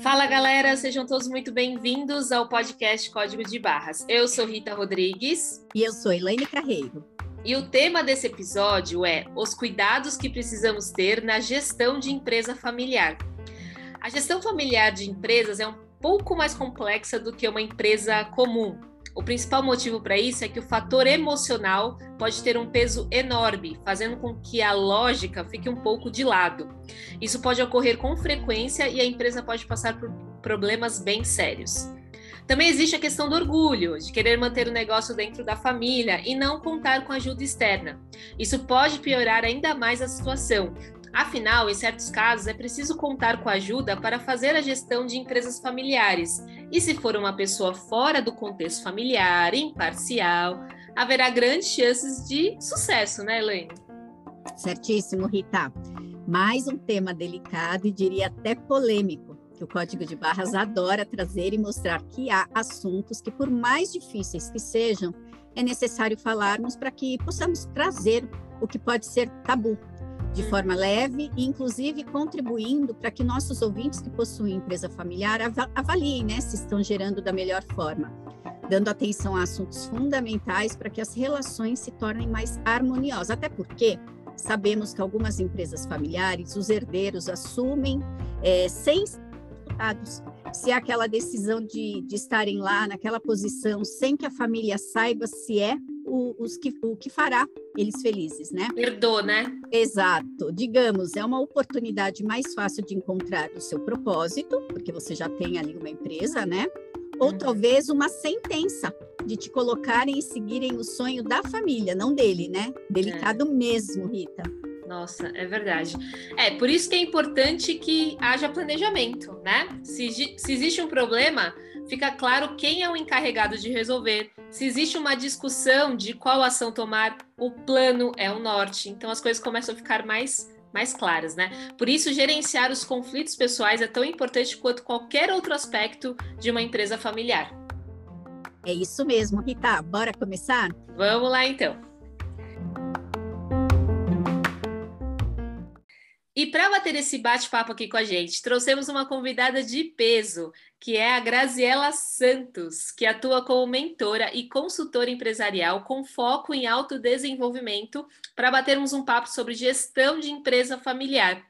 Fala galera, sejam todos muito bem-vindos ao podcast Código de Barras. Eu sou Rita Rodrigues. E eu sou Elaine Carreiro. E o tema desse episódio é os cuidados que precisamos ter na gestão de empresa familiar. A gestão familiar de empresas é um pouco mais complexa do que uma empresa comum. O principal motivo para isso é que o fator emocional pode ter um peso enorme, fazendo com que a lógica fique um pouco de lado. Isso pode ocorrer com frequência e a empresa pode passar por problemas bem sérios. Também existe a questão do orgulho, de querer manter o negócio dentro da família e não contar com ajuda externa. Isso pode piorar ainda mais a situação, Afinal, em certos casos, é preciso contar com ajuda para fazer a gestão de empresas familiares. E se for uma pessoa fora do contexto familiar, imparcial, haverá grandes chances de sucesso, né, Elaine? Certíssimo, Rita. Mais um tema delicado e diria até polêmico, que o Código de Barras adora trazer e mostrar que há assuntos que, por mais difíceis que sejam, é necessário falarmos para que possamos trazer o que pode ser tabu de forma leve e, inclusive, contribuindo para que nossos ouvintes que possuem empresa familiar avaliem né, se estão gerando da melhor forma, dando atenção a assuntos fundamentais para que as relações se tornem mais harmoniosas. Até porque sabemos que algumas empresas familiares, os herdeiros assumem é, sem resultados. Se é aquela decisão de, de estarem lá naquela posição sem que a família saiba se é o, os que, o que fará eles felizes, né? Herdou, né? Exato. Digamos, é uma oportunidade mais fácil de encontrar o seu propósito, porque você já tem ali uma empresa, né? Ou uhum. talvez uma sentença de te colocarem e seguirem o sonho da família, não dele, né? Delicado é. mesmo, Rita. Nossa, é verdade. É, por isso que é importante que haja planejamento, né? Se, se existe um problema, fica claro quem é o encarregado de resolver. Se existe uma discussão de qual ação tomar, o plano é o norte. Então as coisas começam a ficar mais mais claras, né? Por isso gerenciar os conflitos pessoais é tão importante quanto qualquer outro aspecto de uma empresa familiar. É isso mesmo, Rita. Bora começar? Vamos lá então. E para bater esse bate-papo aqui com a gente, trouxemos uma convidada de peso, que é a Graziela Santos, que atua como mentora e consultora empresarial com foco em autodesenvolvimento, para batermos um papo sobre gestão de empresa familiar.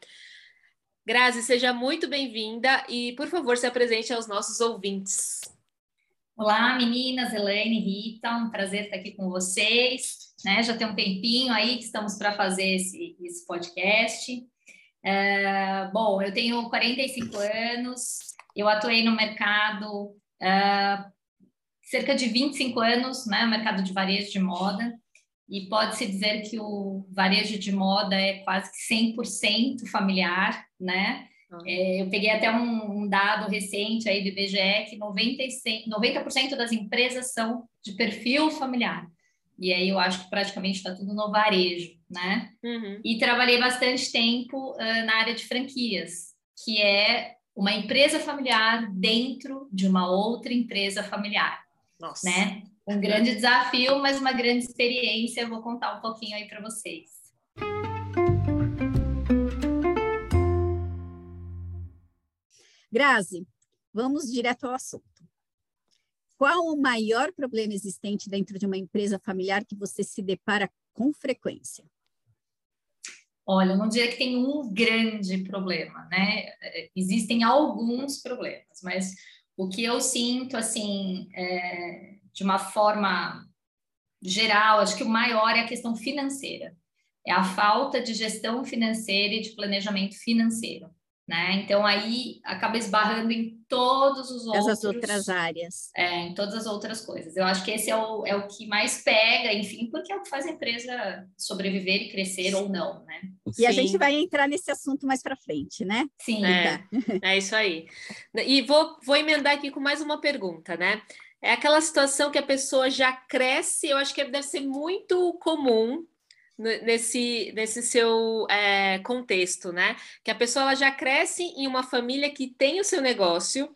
Grazi, seja muito bem-vinda e, por favor, se apresente aos nossos ouvintes. Olá, meninas, Elaine, Rita, um prazer estar aqui com vocês. Né? Já tem um tempinho aí que estamos para fazer esse, esse podcast. É, bom, eu tenho 45 anos, eu atuei no mercado uh, cerca de 25 anos, né, no mercado de varejo de moda, e pode-se dizer que o varejo de moda é quase que 100% familiar, né? É, eu peguei até um, um, dado recente aí do IBGE que 90%, 90 das empresas são de perfil familiar. E aí eu acho que praticamente está tudo no varejo, né? Uhum. E trabalhei bastante tempo uh, na área de franquias, que é uma empresa familiar dentro de uma outra empresa familiar, Nossa. né? Um grande desafio, mas uma grande experiência. Eu vou contar um pouquinho aí para vocês. Grazi, vamos direto ao assunto. Qual o maior problema existente dentro de uma empresa familiar que você se depara com frequência? Olha, eu não diria que tem um grande problema, né? Existem alguns problemas, mas o que eu sinto, assim, é, de uma forma geral, acho que o maior é a questão financeira. É a falta de gestão financeira e de planejamento financeiro né? Então aí acaba esbarrando em todos os outros. Essas outras áreas. É, em todas as outras coisas. Eu acho que esse é o, é o que mais pega, enfim, porque é o que faz a empresa sobreviver e crescer ou não, né? E Sim. a gente vai entrar nesse assunto mais para frente, né? Sim. É, é isso aí. E vou, vou emendar aqui com mais uma pergunta, né? É aquela situação que a pessoa já cresce, eu acho que deve ser muito comum nesse, nesse seu é, contexto, né? Que a pessoa ela já cresce em uma família que tem o seu negócio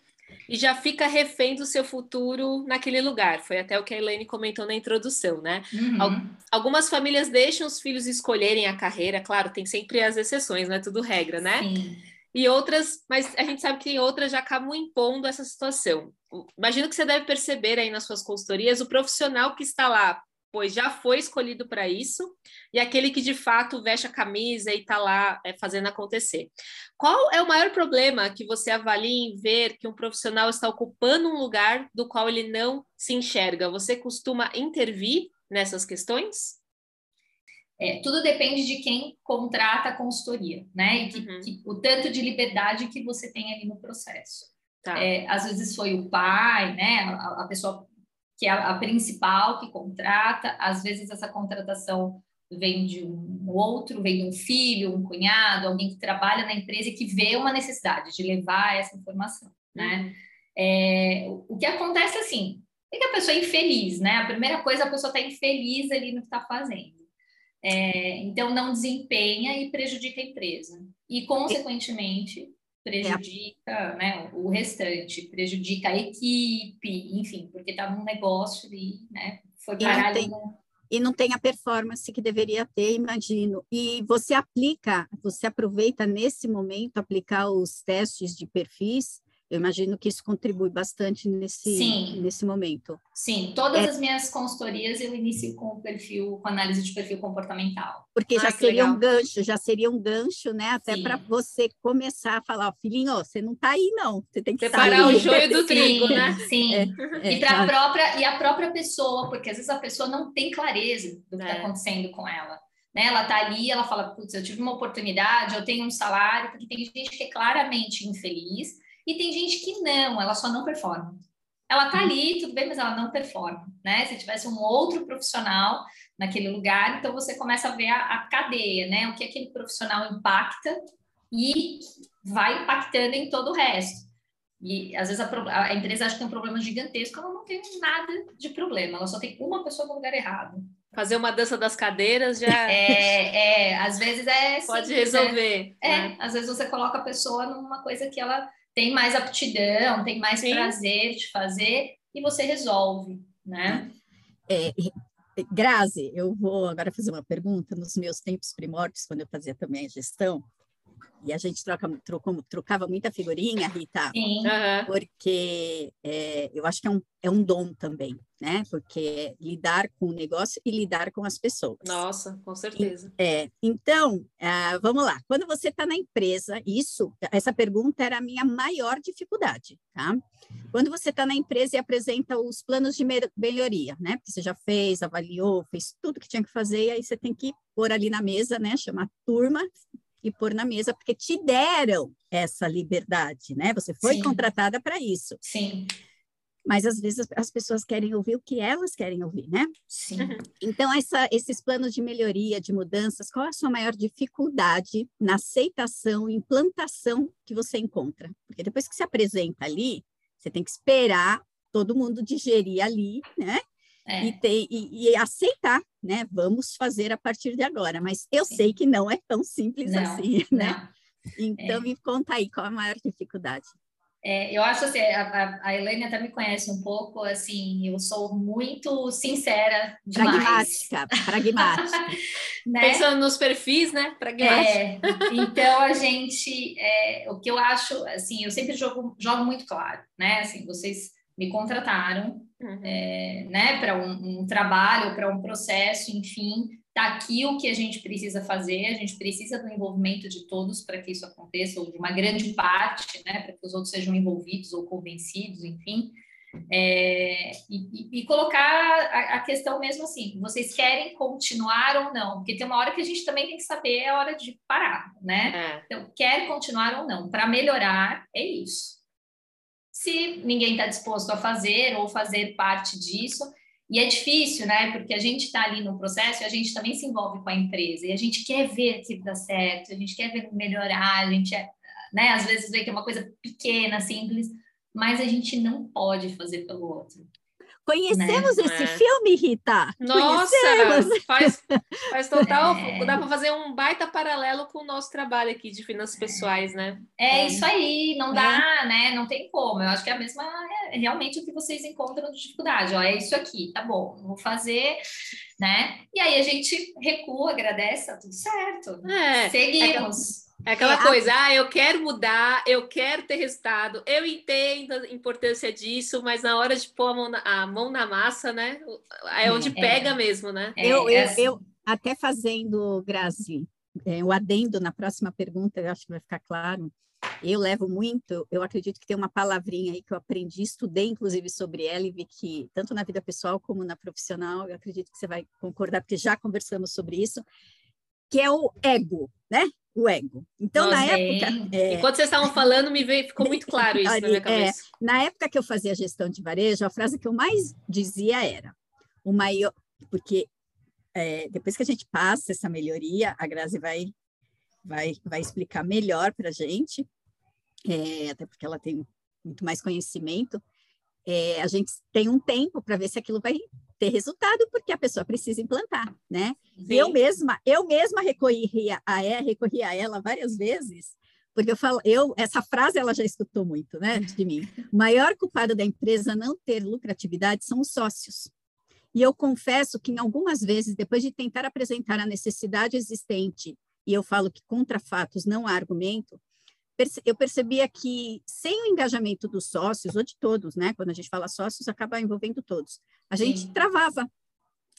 E já fica refém do seu futuro naquele lugar. Foi até o que a Elaine comentou na introdução, né? Uhum. Algumas famílias deixam os filhos escolherem a carreira, claro, tem sempre as exceções, não é tudo regra, né? Sim. E outras, mas a gente sabe que tem outras já acabam impondo essa situação. Imagino que você deve perceber aí nas suas consultorias o profissional que está lá pois já foi escolhido para isso, e aquele que de fato veste a camisa e está lá é, fazendo acontecer. Qual é o maior problema que você avalia em ver que um profissional está ocupando um lugar do qual ele não se enxerga? Você costuma intervir nessas questões? É, tudo depende de quem contrata a consultoria, né? E que, uhum. que, o tanto de liberdade que você tem ali no processo. Tá. É, às vezes foi o pai, né? A, a pessoa que é a, principal que contrata, às vezes essa contratação vem de um outro, vem de um filho, um cunhado, alguém que trabalha na empresa e que vê uma necessidade de levar essa informação, né? Uhum. É, o que acontece assim, é que a pessoa é infeliz, né? A primeira coisa, a pessoa está infeliz ali no que está fazendo. É, então, não desempenha e prejudica a empresa. E, consequentemente, prejudica é. né, o restante, prejudica a equipe, enfim, porque está num negócio e né, foi parar no... E não tem a performance que deveria ter, imagino. E você aplica, você aproveita nesse momento aplicar os testes de perfis eu imagino que isso contribui bastante nesse, Sim. nesse momento. Sim, todas é. as minhas consultorias eu inicio com o perfil, com análise de perfil comportamental. Porque ah, já seria legal. um gancho, já seria um gancho, né? Até para você começar a falar, filhinho, ó, você não está aí, não. Você tem que separar o joio do trigo, sim, né? Sim. É, é, e para a própria e a própria pessoa, porque às vezes a pessoa não tem clareza do que está é. acontecendo com ela. Né, ela está ali, ela fala, putz, eu tive uma oportunidade, eu tenho um salário, porque tem gente que é claramente infeliz, e tem gente que não, ela só não performa. Ela tá ali, tudo bem, mas ela não performa, né? Se tivesse um outro profissional naquele lugar, então você começa a ver a, a cadeia, né? O que aquele profissional impacta e vai impactando em todo o resto. E às vezes a, a, empresa acha que tem um problema gigantesco, ela não tem nada de problema, ela só tem uma pessoa no lugar errado. Fazer uma dança das cadeiras já. É, é às vezes é. Pode simples, resolver. É, né? é, às vezes você coloca a pessoa numa coisa que ela tem mais aptidão, tem mais Sim. prazer de fazer e você resolve, né? É, Grazi, eu vou agora fazer uma pergunta. Nos meus tempos primórdios, quando eu fazia também a gestão, e a gente troca, trocou, trocava muita figurinha, Rita, Sim. porque é, eu acho que é um, é um dom também, né? Porque lidar com o negócio e lidar com as pessoas. Nossa, com certeza. E, é, então, uh, vamos lá. Quando você está na empresa, isso, essa pergunta era a minha maior dificuldade, tá? Quando você está na empresa e apresenta os planos de melhoria, né? Porque você já fez, avaliou, fez tudo que tinha que fazer, e aí você tem que pôr ali na mesa, né? Chamar turma, e pôr na mesa, porque te deram essa liberdade, né? Você foi Sim. contratada para isso. Sim. Mas às vezes as pessoas querem ouvir o que elas querem ouvir, né? Sim. Uhum. Então, essa, esses planos de melhoria, de mudanças, qual é a sua maior dificuldade na aceitação e implantação que você encontra? Porque depois que se apresenta ali, você tem que esperar todo mundo digerir ali, né? É. E, ter, e, e, aceitar, né? Vamos fazer a partir de agora. Mas eu Sim. sei que não é tão simples não, assim, né? Não. Então, é. me conta aí, qual a maior dificuldade? É, eu acho assim, a, a Helene até me conhece um pouco, assim, eu sou muito sincera demais. Pragmática, pragmática. né? Pensando nos perfis, né? Pragmática. É, então, a gente, é, o que eu acho, assim, eu sempre jogo, jogo muito claro, né? Assim, vocês me contrataram, uhum. é, né, para um, um trabalho, para um processo, enfim, tá aqui o que a gente precisa fazer, a gente precisa do envolvimento de todos para que isso aconteça, ou de uma grande parte, né, para que os outros sejam envolvidos ou convencidos, enfim. É, e, e, colocar a, a, questão mesmo assim, vocês querem continuar ou não? Porque tem uma hora que a gente também tem que saber a hora de parar, né? É. Então, quer continuar ou não? Para melhorar, é isso se ninguém está disposto a fazer ou fazer parte disso. E é difícil, né? Porque a gente está ali no processo e a gente também se envolve com a empresa e a gente quer ver que dá certo, a gente quer ver melhorar, a gente é, né? Às vezes vê que é uma coisa pequena, simples, mas a gente não pode fazer pelo outro. Conhecemos né? esse é. filme, Rita? Nossa, faz, faz total. É. Dá para fazer um baita paralelo com o nosso trabalho aqui de finanças pessoais, né? É, é. isso aí, não dá, é. né? Não tem como. Eu acho que é a mesma, é realmente o que vocês encontram de dificuldade. Ó, é isso aqui, tá bom, vou fazer, né? E aí a gente recua, agradece, tá tudo certo. É, Seguimos. É aquela é, coisa, a... ah, eu quero mudar, eu quero ter resultado, eu entendo a importância disso, mas na hora de pôr a mão na, a mão na massa, né? É onde é, pega mesmo, né? É, eu, eu, assim. eu, até fazendo, Grazi, é, o adendo na próxima pergunta, eu acho que vai ficar claro. Eu levo muito, eu acredito que tem uma palavrinha aí que eu aprendi, estudei inclusive sobre ela e vi que, tanto na vida pessoal como na profissional, eu acredito que você vai concordar, porque já conversamos sobre isso, que é o ego, né? O ego. Então, Nossa, na época. É... Enquanto vocês estavam falando, me veio, ficou muito claro isso na minha é, cabeça. É, na época que eu fazia gestão de varejo, a frase que eu mais dizia era: o maior. Porque é, depois que a gente passa essa melhoria, a Grazi vai, vai, vai explicar melhor para a gente, é, até porque ela tem muito mais conhecimento. É, a gente tem um tempo para ver se aquilo vai ter resultado, porque a pessoa precisa implantar, né? Sim. Eu mesma, eu mesma recorri a, ela, recorri a ela várias vezes, porque eu falo, eu, essa frase ela já escutou muito, né, de mim. O maior culpado da empresa não ter lucratividade são os sócios. E eu confesso que em algumas vezes, depois de tentar apresentar a necessidade existente, e eu falo que contra fatos não há argumento, eu percebia que sem o engajamento dos sócios, ou de todos, né? Quando a gente fala sócios, acaba envolvendo todos. A gente Sim. travava.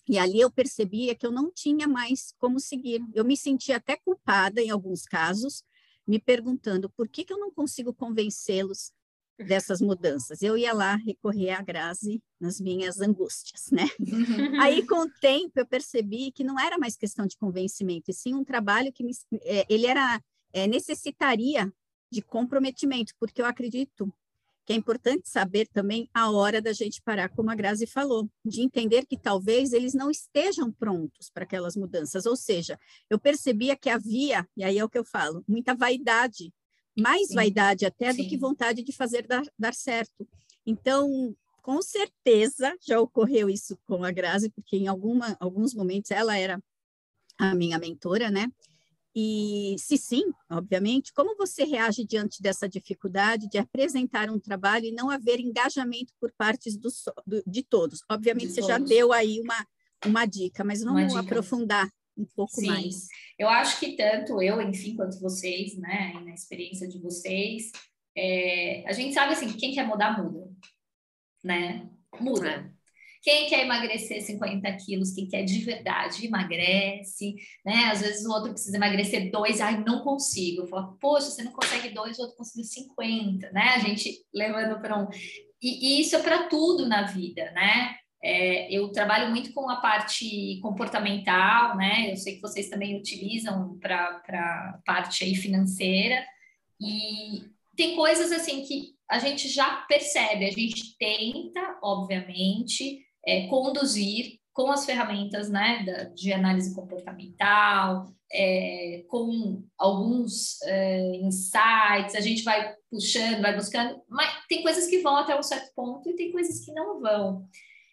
E ali eu percebia que eu não tinha mais como seguir. Eu me sentia até culpada em alguns casos, me perguntando por que, que eu não consigo convencê-los dessas mudanças. Eu ia lá recorrer à Grazi nas minhas angústias, né? Aí, com o tempo, eu percebi que não era mais questão de convencimento, e sim um trabalho que me, é, ele era é, necessitaria de comprometimento, porque eu acredito que é importante saber também a hora da gente parar, como a Grazi falou, de entender que talvez eles não estejam prontos para aquelas mudanças. Ou seja, eu percebia que havia, e aí é o que eu falo, muita vaidade, mais Sim. vaidade até Sim. do que vontade de fazer dar, dar certo. Então, com certeza já ocorreu isso com a Grazi, porque em alguma, alguns momentos ela era a minha mentora, né? E se sim, obviamente, como você reage diante dessa dificuldade de apresentar um trabalho e não haver engajamento por partes do, do, de todos? Obviamente, de você todos. já deu aí uma, uma dica, mas vamos aprofundar um pouco sim. mais. Eu acho que tanto eu, enfim, quanto vocês, né, na experiência de vocês, é, a gente sabe assim, quem quer mudar, muda, né? Muda. Quem quer emagrecer 50 quilos, quem quer de verdade, emagrece, né? Às vezes o outro precisa emagrecer dois, ai, não consigo. Fala, poxa, você não consegue dois, o outro conseguiu 50, né? A gente levando para um. E, e, isso é para tudo na vida, né? É, eu trabalho muito com a parte comportamental, né? Eu sei que vocês também utilizam para a parte aí financeira. E tem coisas assim que a gente já percebe, a gente tenta, obviamente, é, conduzir com as ferramentas né, da, de análise comportamental, é, com alguns é, insights, a gente vai puxando, vai buscando, mas tem coisas que vão até um certo ponto e tem coisas que não vão.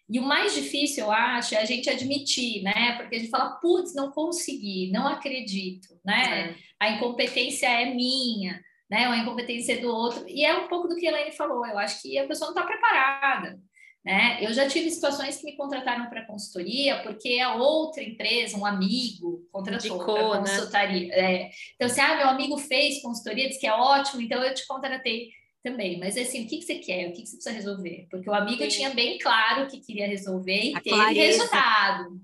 E o mais difícil, eu acho, é a gente admitir, né? Porque a gente fala, putz, não consegui, não acredito, né? É. A incompetência é minha, né? Ou a incompetência é do outro. E é um pouco do que a Elaine falou, eu acho que a pessoa não está preparada. Né? Eu já tive situações que me contrataram para consultoria porque a outra empresa, um amigo, contratou para né? consultoria. Né? É, então, assim, ah, meu amigo fez consultoria, disse que é ótimo, então eu te contratei também. Mas assim, o que, que você quer? O que, que você precisa resolver? Porque o amigo Sim. tinha bem claro o que queria resolver e a teve clareza. resultado.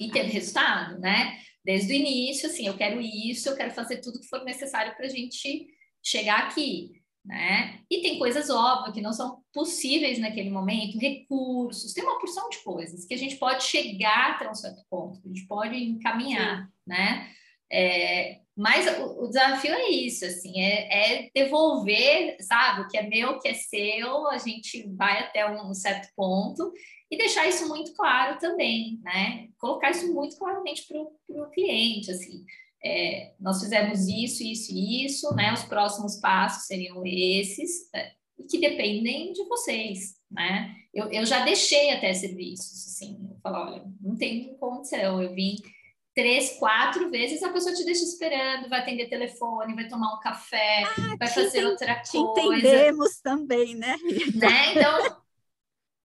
E teve resultado, né? Desde o início, assim, eu quero isso, eu quero fazer tudo que for necessário para a gente chegar aqui né? E tem coisas óbvias que não são possíveis naquele momento, recursos, tem uma porção de coisas que a gente pode chegar até um certo ponto, a gente pode encaminhar, Sim. né? É, mas o, o, desafio é isso, assim, é, é, devolver, sabe, o que é meu, o que é seu, a gente vai até um certo ponto e deixar isso muito claro também, né? Colocar isso muito claramente para o cliente, assim é, nós fizemos isso, isso e isso, né? Os próximos passos seriam esses. Que dependem de vocês, né? Eu, eu já deixei até serviços, assim, eu falo, olha, não tem condição, eu vim três, quatro vezes, a pessoa te deixa esperando, vai atender telefone, vai tomar um café, ah, vai fazer tem, outra coisa. entendemos também, né? né? Então,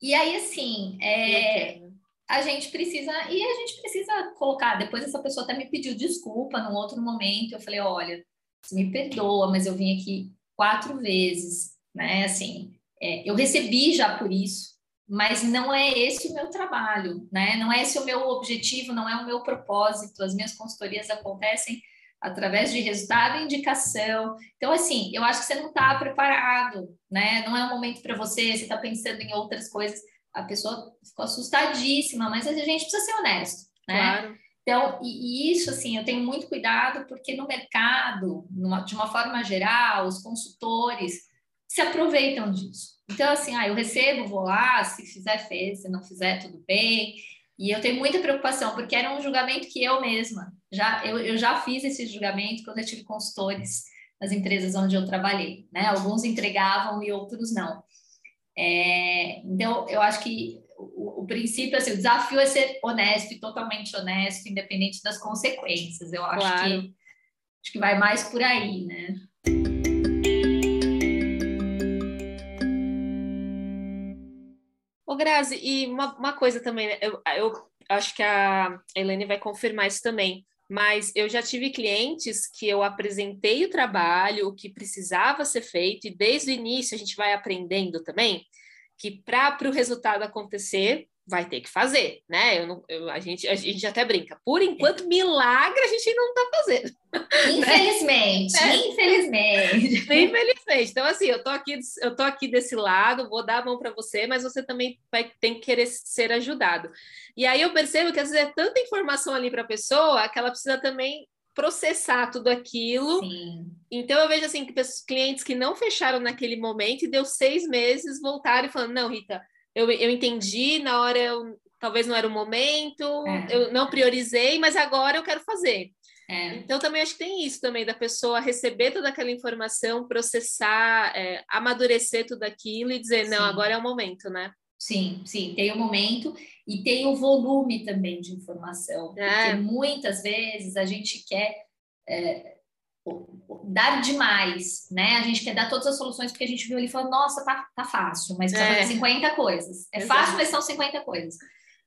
e aí, assim, é, a gente precisa, e a gente precisa colocar, depois essa pessoa até me pediu desculpa num outro momento, eu falei, olha, me perdoa, mas eu vim aqui quatro vezes, né? Assim, é, eu recebi já por isso, mas não é esse o meu trabalho, né? Não é esse o meu objetivo, não é o meu propósito. As minhas consultorias acontecem através de resultado e indicação. Então, assim, eu acho que você não está preparado, né? Não é um momento para você, você está pensando em outras coisas. A pessoa ficou assustadíssima, mas a gente precisa ser honesto, né? Claro. Então, e, e, isso, assim, eu tenho muito cuidado, porque no mercado, numa, de uma forma geral, os consultores se aproveitam disso. Então, assim, ah, eu recebo, vou lá, se fizer, fez, se não fizer, tudo bem. E eu tenho muita preocupação, porque era um julgamento que eu mesma, já, eu, eu já fiz esse julgamento quando eu tive consultores nas empresas onde eu trabalhei, né? Alguns entregavam e outros não. É, então, eu acho que o, o, princípio, assim, o desafio é ser honesto totalmente honesto, independente das consequências. Eu acho claro. que acho que vai mais por aí, né? Ô, Grazi, e uma, uma coisa também, né? eu, eu acho que a Helene vai confirmar isso também, mas eu já tive clientes que eu apresentei o trabalho, o que precisava ser feito, e desde o início a gente vai aprendendo também que para o resultado acontecer, vai ter que fazer, né? Eu não, eu, a, gente, a gente até brinca. Por enquanto, milagre a gente não está fazendo. Infelizmente, né? infelizmente. Infelizmente. Então, assim, eu tô aqui, eu tô aqui desse lado, vou dar a mão para você, mas você também vai tem que querer ser ajudado. E aí eu percebo que às vezes é tanta informação ali para a pessoa que ela precisa também processar tudo aquilo. Sim. Então eu vejo assim que clientes que não fecharam naquele momento e deu seis meses voltaram e falando, não, Rita eu, eu entendi, na hora eu, talvez não era o momento, é. eu não priorizei, mas agora eu quero fazer. É. Então também acho que tem isso também da pessoa receber toda aquela informação, processar, é, amadurecer tudo aquilo e dizer, sim. não, agora é o momento, né? Sim, sim, tem o momento e tem o volume também de informação, é. porque muitas vezes a gente quer é, dar demais, né? A gente quer dar todas as soluções porque a gente viu ali e falou, nossa, tá, tá fácil, mas precisa é. fazer 50 coisas. É Exato. fácil, mas são 50 coisas.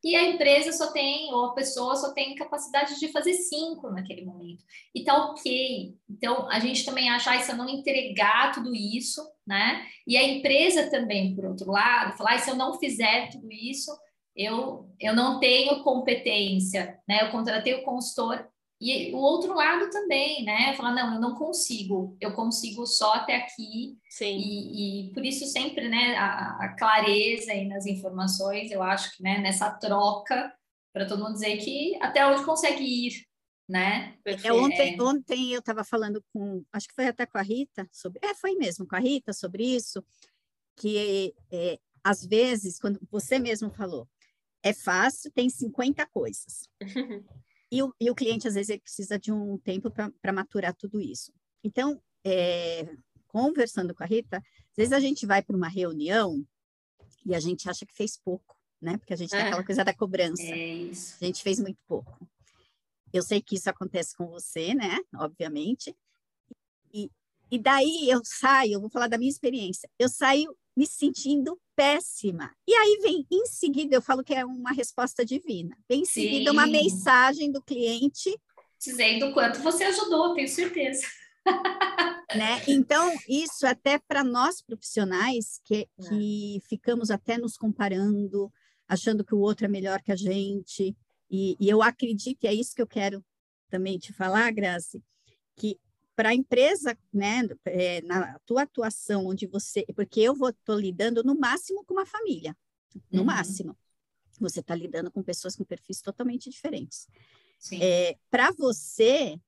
E a empresa só tem, ou a pessoa só tem capacidade de fazer cinco naquele momento. E tá ok. Então, a gente também acha, ah, se eu não entregar tudo isso, né? E a empresa também, por outro lado, falar, ah, se eu não fizer tudo isso, eu, eu não tenho competência, né? Eu contratei o consultor e o outro lado também, né? Falar, não, eu não consigo, eu consigo só até aqui. Sim. E, e por isso sempre, né, a, a, clareza aí nas informações, eu acho que, né, nessa troca, para todo mundo dizer que até onde consegue ir, né? É, ontem, é... ontem eu estava falando com, acho que foi até com a Rita, sobre, é, foi mesmo com a Rita sobre isso, que é, às vezes, quando você mesmo falou, é fácil, tem 50 coisas. E o, e o cliente, às vezes, ele precisa de um tempo para maturar tudo isso. Então, é, conversando com a Rita, às vezes a gente vai para uma reunião e a gente acha que fez pouco, né? Porque a gente tem é. aquela coisa da cobrança. É a gente fez muito pouco. Eu sei que isso acontece com você, né? Obviamente. E, e daí eu saio, eu vou falar da minha experiência. Eu saio me sentindo péssima. E aí vem em seguida, eu falo que é uma resposta divina. Vem em seguida Sim. uma mensagem do cliente dizendo o quanto você ajudou, tenho certeza. né? Então, isso até para nós profissionais que, é. que ficamos até nos comparando, achando que o outro é melhor que a gente. E, e eu acredito, e é isso que eu quero também te falar, Grazi, que para a empresa, né, é, na tua atuação, onde você, porque eu vou tô lidando no máximo com uma família, no uhum. máximo. Você está lidando com pessoas com perfis totalmente diferentes. É, para você,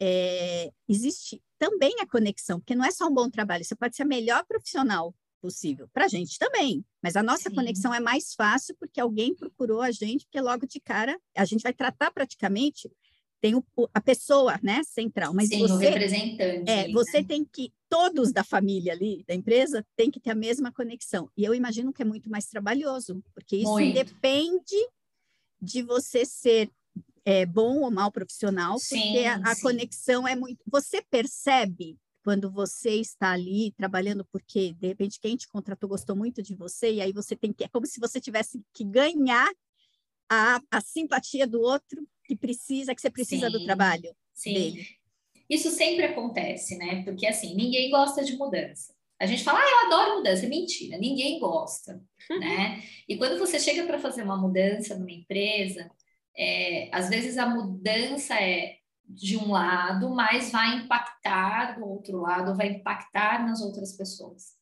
é, existe também a conexão, porque não é só um bom trabalho, você pode ser a melhor profissional possível. Para a gente também, mas a nossa Sim. conexão é mais fácil porque alguém procurou a gente, porque logo de cara a gente vai tratar praticamente tem o, a pessoa, né, central, mas Sim, você o representante. é, ali, você né? tem que todos da família ali da empresa tem que ter a mesma conexão. E eu imagino que é muito mais trabalhoso, porque isso Muito. depende de você ser é, bom ou mal profissional, Sim, porque a, a conexão é muito. Você percebe quando você está ali trabalhando, porque de repente quem te contratou gostou muito de você, e aí você tem que. É como se você tivesse que ganhar a, a simpatia do outro que precisa, que você precisa do Sim, trabalho Sim. dele. Isso sempre acontece, né? Porque assim, ninguém gosta de mudança. A gente fala, ah, eu adoro mudança. Mentira, ninguém gosta, né? E quando você chega para fazer uma mudança numa empresa, é, às vezes a mudança é de um lado, mas vai impactar do outro lado, vai impactar nas outras pessoas.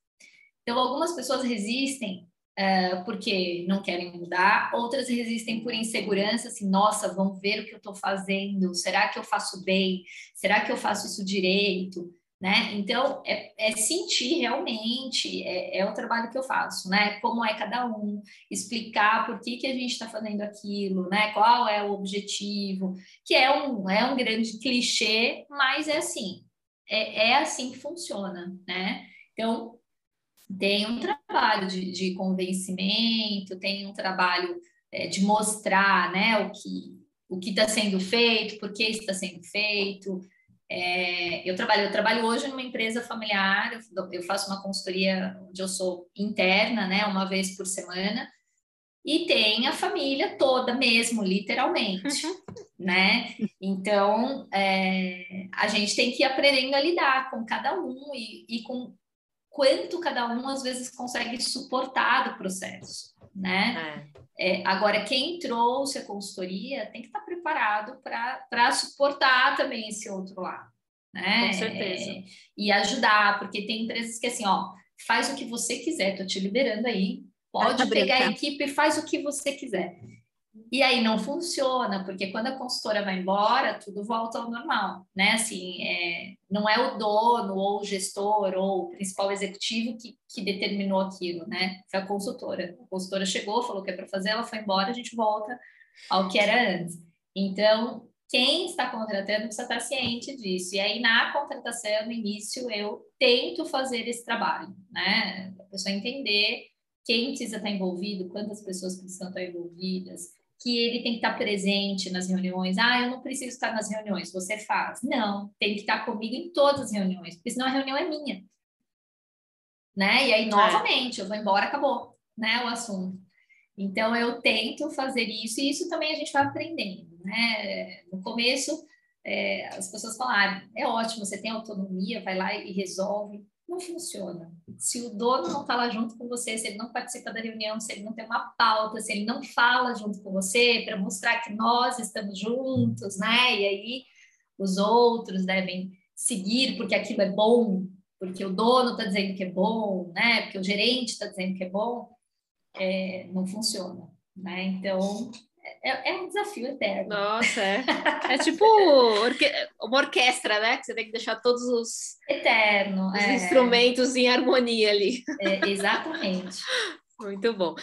Então, algumas pessoas resistem é, porque não querem mudar, outras resistem por insegurança, assim, nossa, vão ver o que eu estou fazendo, será que eu faço bem? Será que eu faço isso direito? Né? Então, é, é sentir realmente, é, é, o trabalho que eu faço, né? Como é cada um, explicar por que, que a gente está fazendo aquilo, né? Qual é o objetivo, que é um, é um grande clichê, mas é assim, é, é assim que funciona, né? Então, tem um trabalho de, de convencimento, tem um trabalho é, de mostrar, né, o que o que está sendo feito, por que está sendo feito, é, eu trabalho, eu trabalho hoje numa empresa familiar, eu, eu, faço uma consultoria onde eu sou interna, né, uma vez por semana, e tem a família toda mesmo, literalmente, né? Então, é, a gente tem que ir aprendendo a lidar com cada um e, e com quanto cada um às vezes consegue suportar do processo, né? É. É, agora, quem trouxe a consultoria tem que estar preparado para suportar também esse outro lado, né? Com certeza. É, e ajudar, porque tem empresas que assim, ó, faz o que você quiser, tô te liberando aí, pode pegar a equipe e faz o que você quiser. E aí não funciona, porque quando a consultora vai embora, tudo volta ao normal, né? Assim, é, não é o dono ou o gestor ou o principal executivo que, que determinou aquilo, né? Foi a consultora. A consultora chegou, falou que é para fazer, ela foi embora, a gente volta ao que era antes. Então, quem está contratando precisa estar ciente disso. E aí, na contratação, no início, eu tento fazer esse trabalho, né? A pessoa entender quem precisa estar envolvido, quantas pessoas precisam estar envolvidas, que ele tem que estar presente nas reuniões. Ah, eu não preciso estar nas reuniões, você faz. Não, tem que estar comigo em todas as reuniões, porque senão a reunião é minha. Né? E aí, novamente, eu vou embora, acabou, né, o assunto. Então, eu tento fazer isso, e isso também a gente vai aprendendo, né? No começo, é, as pessoas falam, ah, é ótimo, você tem autonomia, vai lá e resolve não funciona. Se o dono não está lá junto com você, se ele não participa da reunião, se ele não tem uma pauta, se ele não fala junto com você para mostrar que nós estamos juntos, né? E aí os outros devem seguir porque aquilo é bom, porque o dono está dizendo que é bom, né? Porque o gerente está dizendo que é bom, é, não funciona, né? Então é, é, um desafio eterno. Nossa, é. É tipo orque uma orquestra, né? Que você tem que deixar todos os, eterno, os é. instrumentos em harmonia ali. É, exatamente. Muito bom.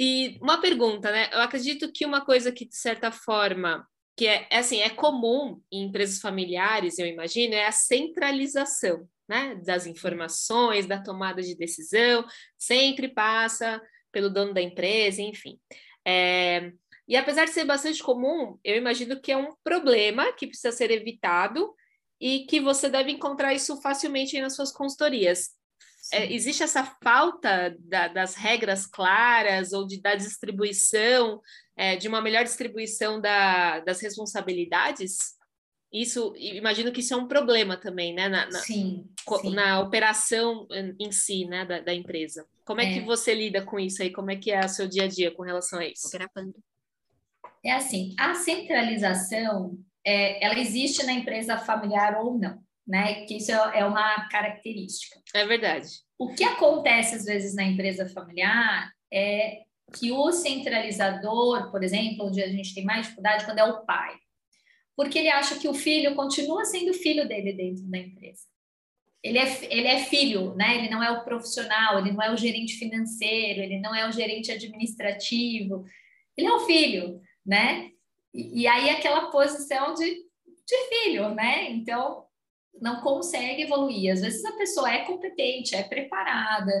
E uma pergunta, né? Eu acredito que uma coisa que, de certa forma, que é, é assim, é comum em empresas familiares, eu imagino, é a centralização né, das informações, da tomada de decisão, sempre passa pelo dono da empresa, enfim. É, e apesar de ser bastante comum, eu imagino que é um problema que precisa ser evitado e que você deve encontrar isso facilmente nas suas consultorias. É, existe essa falta da, das regras claras ou de, da distribuição, é, de uma melhor distribuição da, das responsabilidades? Isso, imagino que isso é um problema também, né? Na, na, sim, sim. na operação em si, né, da, da empresa. Como é, é, que você lida com isso aí? Como é que é o seu dia a dia com relação a isso? Gravando. É assim, a centralização, é, ela existe na empresa familiar ou não, né? Que isso é, é uma característica. É verdade. O que acontece às vezes na empresa familiar é que o centralizador, por exemplo, onde a gente tem mais dificuldade, quando é o pai porque ele acha que o filho continua sendo filho dele dentro da empresa. ele é, ele é filho, né? Ele não é o profissional, ele não é o gerente financeiro, ele não é o gerente administrativo, ele é o filho, né? E, e aí aquela posição de, de filho, né? Então não consegue evoluir. Às vezes a pessoa é competente, é preparada,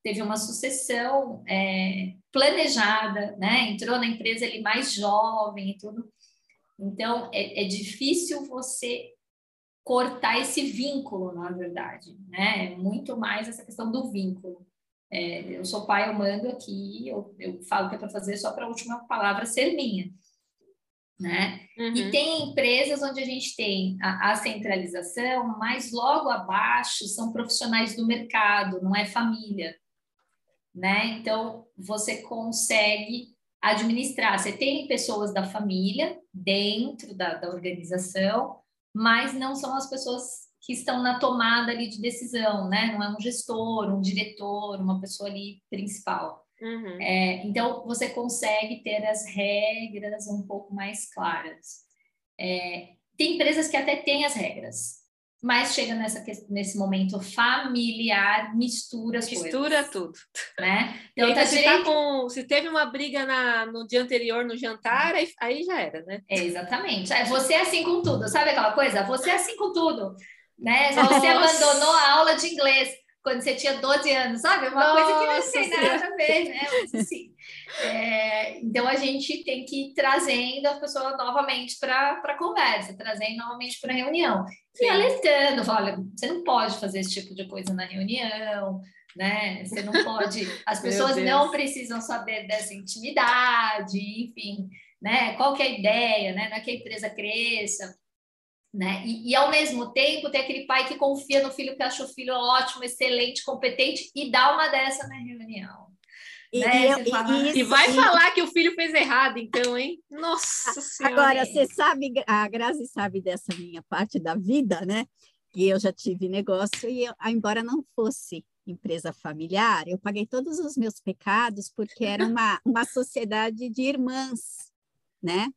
teve uma sucessão é, planejada, né? Entrou na empresa ele mais jovem e tudo. Então é, é difícil você cortar esse vínculo, na verdade, né? É muito mais essa questão do vínculo. É, eu sou pai, eu mando aqui, eu, eu falo que é para fazer só para a última palavra ser minha. Né? Uhum. E tem empresas onde a gente tem a, a, centralização, mas logo abaixo são profissionais do mercado, não é família. Né? Então, você consegue administrar. Você tem pessoas da família dentro da, da organização, mas não são as pessoas que estão na tomada ali de decisão, né? Não é um gestor, um diretor, uma pessoa ali principal. Uhum. É, então, você consegue ter as regras um pouco mais claras. É, tem empresas que até têm as regras, mas chega nessa, nesse momento familiar, mistura as mistura coisas. tudo. Né? Então, tá se, direito... tá com, se teve uma briga na, no dia anterior no jantar, aí, aí já era, né? É, exatamente. Você é assim com tudo, sabe aquela coisa? Você é assim com tudo. Né? Você abandonou a aula de inglês quando você tinha 12 anos, sabe? Uma Nossa, coisa que não tem nada a ver, né? Mas, assim, é, então a gente tem que ir trazendo a pessoa novamente para a conversa, trazendo novamente para a reunião. E alertando, olha, você não pode fazer esse tipo de coisa na reunião, né? Você não pode, as pessoas não precisam saber dessa intimidade, enfim, né? Qual que é a ideia, né? Não é que a empresa cresça, né? E, e, ao mesmo tempo tem aquele pai que confia no filho, que acha o filho ótimo, excelente, competente e dá uma dessa na reunião. E, né? eu, fala... e, e vai falar que o filho fez errado, então, hein? Nossa Senhora. Agora, você sabe, a Grazi sabe dessa minha parte da vida, né? Que eu já tive negócio e, eu, embora não fosse empresa familiar, eu paguei todos os meus pecados porque era uma, uma sociedade de irmãs, né?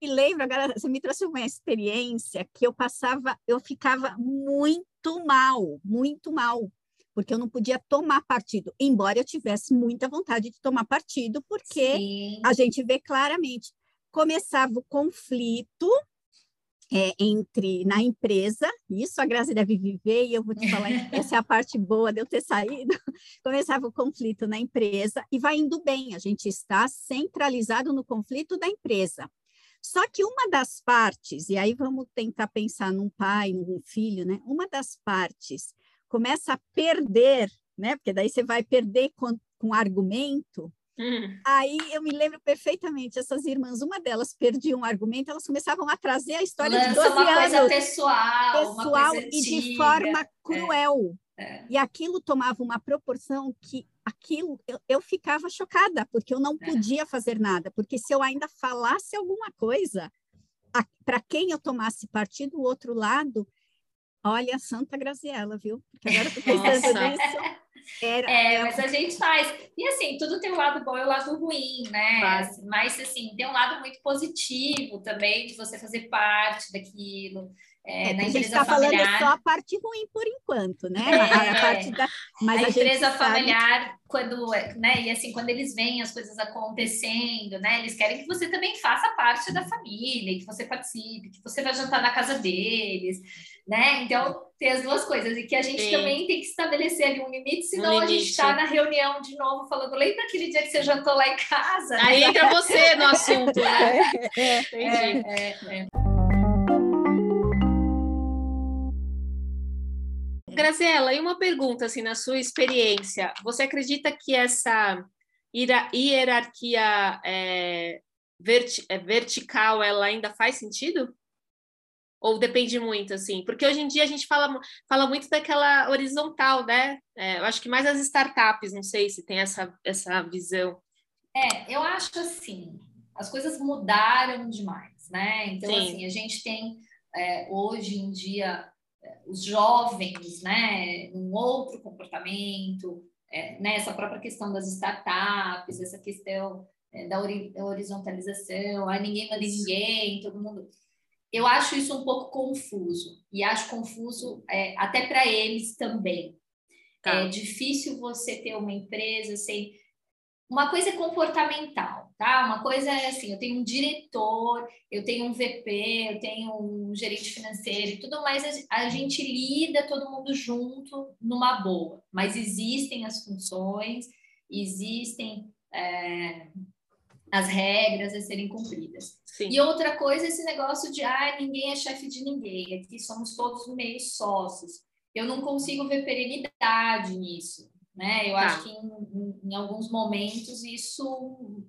E lembro, agora você me trouxe uma experiência que eu passava, eu ficava muito mal, muito mal, porque eu não podia tomar partido, embora eu tivesse muita vontade de tomar partido, porque Sim. a gente vê claramente, começava o conflito é, entre na empresa, isso a Grazi deve viver, e eu vou te falar, essa é a parte boa de eu ter saído. Começava o conflito na empresa e vai indo bem, a gente está centralizado no conflito da empresa. Só que uma das partes, e aí vamos tentar pensar num pai, num filho, né? Uma das partes começa a perder, né? Porque daí você vai perder com, com argumento. Hum. Aí eu me lembro perfeitamente, essas irmãs, uma delas perdia um argumento, elas começavam a trazer a história Lança de 12 uma anos. Coisa pessoal, pessoal coisa e de forma é. cruel. É. É. E aquilo tomava uma proporção que aquilo eu, eu ficava chocada, porque eu não é. podia fazer nada, porque se eu ainda falasse alguma coisa, para quem eu tomasse partido, o outro lado, olha, Santa Graziela, viu? Porque agora eu tô pensando nisso. Era, é, mas a gente faz. E assim, tudo tem o um lado bom e o um lado ruim, né? Mas assim, tem um lado muito positivo também de você fazer parte daquilo. É, é, na a gente está falando só a parte ruim por enquanto, né? É, a, parte da, mas a, a empresa familiar, sabe... quando, né? E assim, quando eles veem as coisas acontecendo, né? Eles querem que você também faça parte da família, que você participe, que você vai jantar na casa deles, né? Então, tem as duas coisas, e que a gente Sim. também tem que estabelecer ali um limite, senão um limite. a gente está na reunião de novo falando, lembra aquele dia que você jantou lá em casa? Aí entra você no assunto, né? É, entendi. É, é, é. Graziela, e uma pergunta, assim, na sua experiência, você acredita que essa hierarquia é, verti é, vertical, ela ainda faz sentido? Ou depende muito, assim? Porque hoje em dia a gente fala, fala muito daquela horizontal, né? É, eu acho que mais as startups, não sei se tem essa, essa visão. É, eu acho assim, as coisas mudaram demais, né? Então, Sim. assim, a gente tem é, hoje em dia os jovens, né, um outro comportamento, é, né, essa própria questão das startups, essa questão é, da, horizontalização, aí ninguém manda ninguém, todo mundo. Eu acho isso um pouco confuso e acho confuso é, até para eles também. Tá. É difícil você ter uma empresa sem uma coisa é comportamental, tá? Uma coisa é assim, eu tenho um diretor, eu tenho um VP, eu tenho um gerente financeiro e tudo mais, a gente lida todo mundo junto numa boa, mas existem as funções, existem é, as regras a serem cumpridas. Sim. E outra coisa é esse negócio de ah, ninguém é chefe de ninguém, aqui somos todos meio sócios. Eu não consigo ver perenidade nisso né? Eu tá. acho que em, em, alguns momentos isso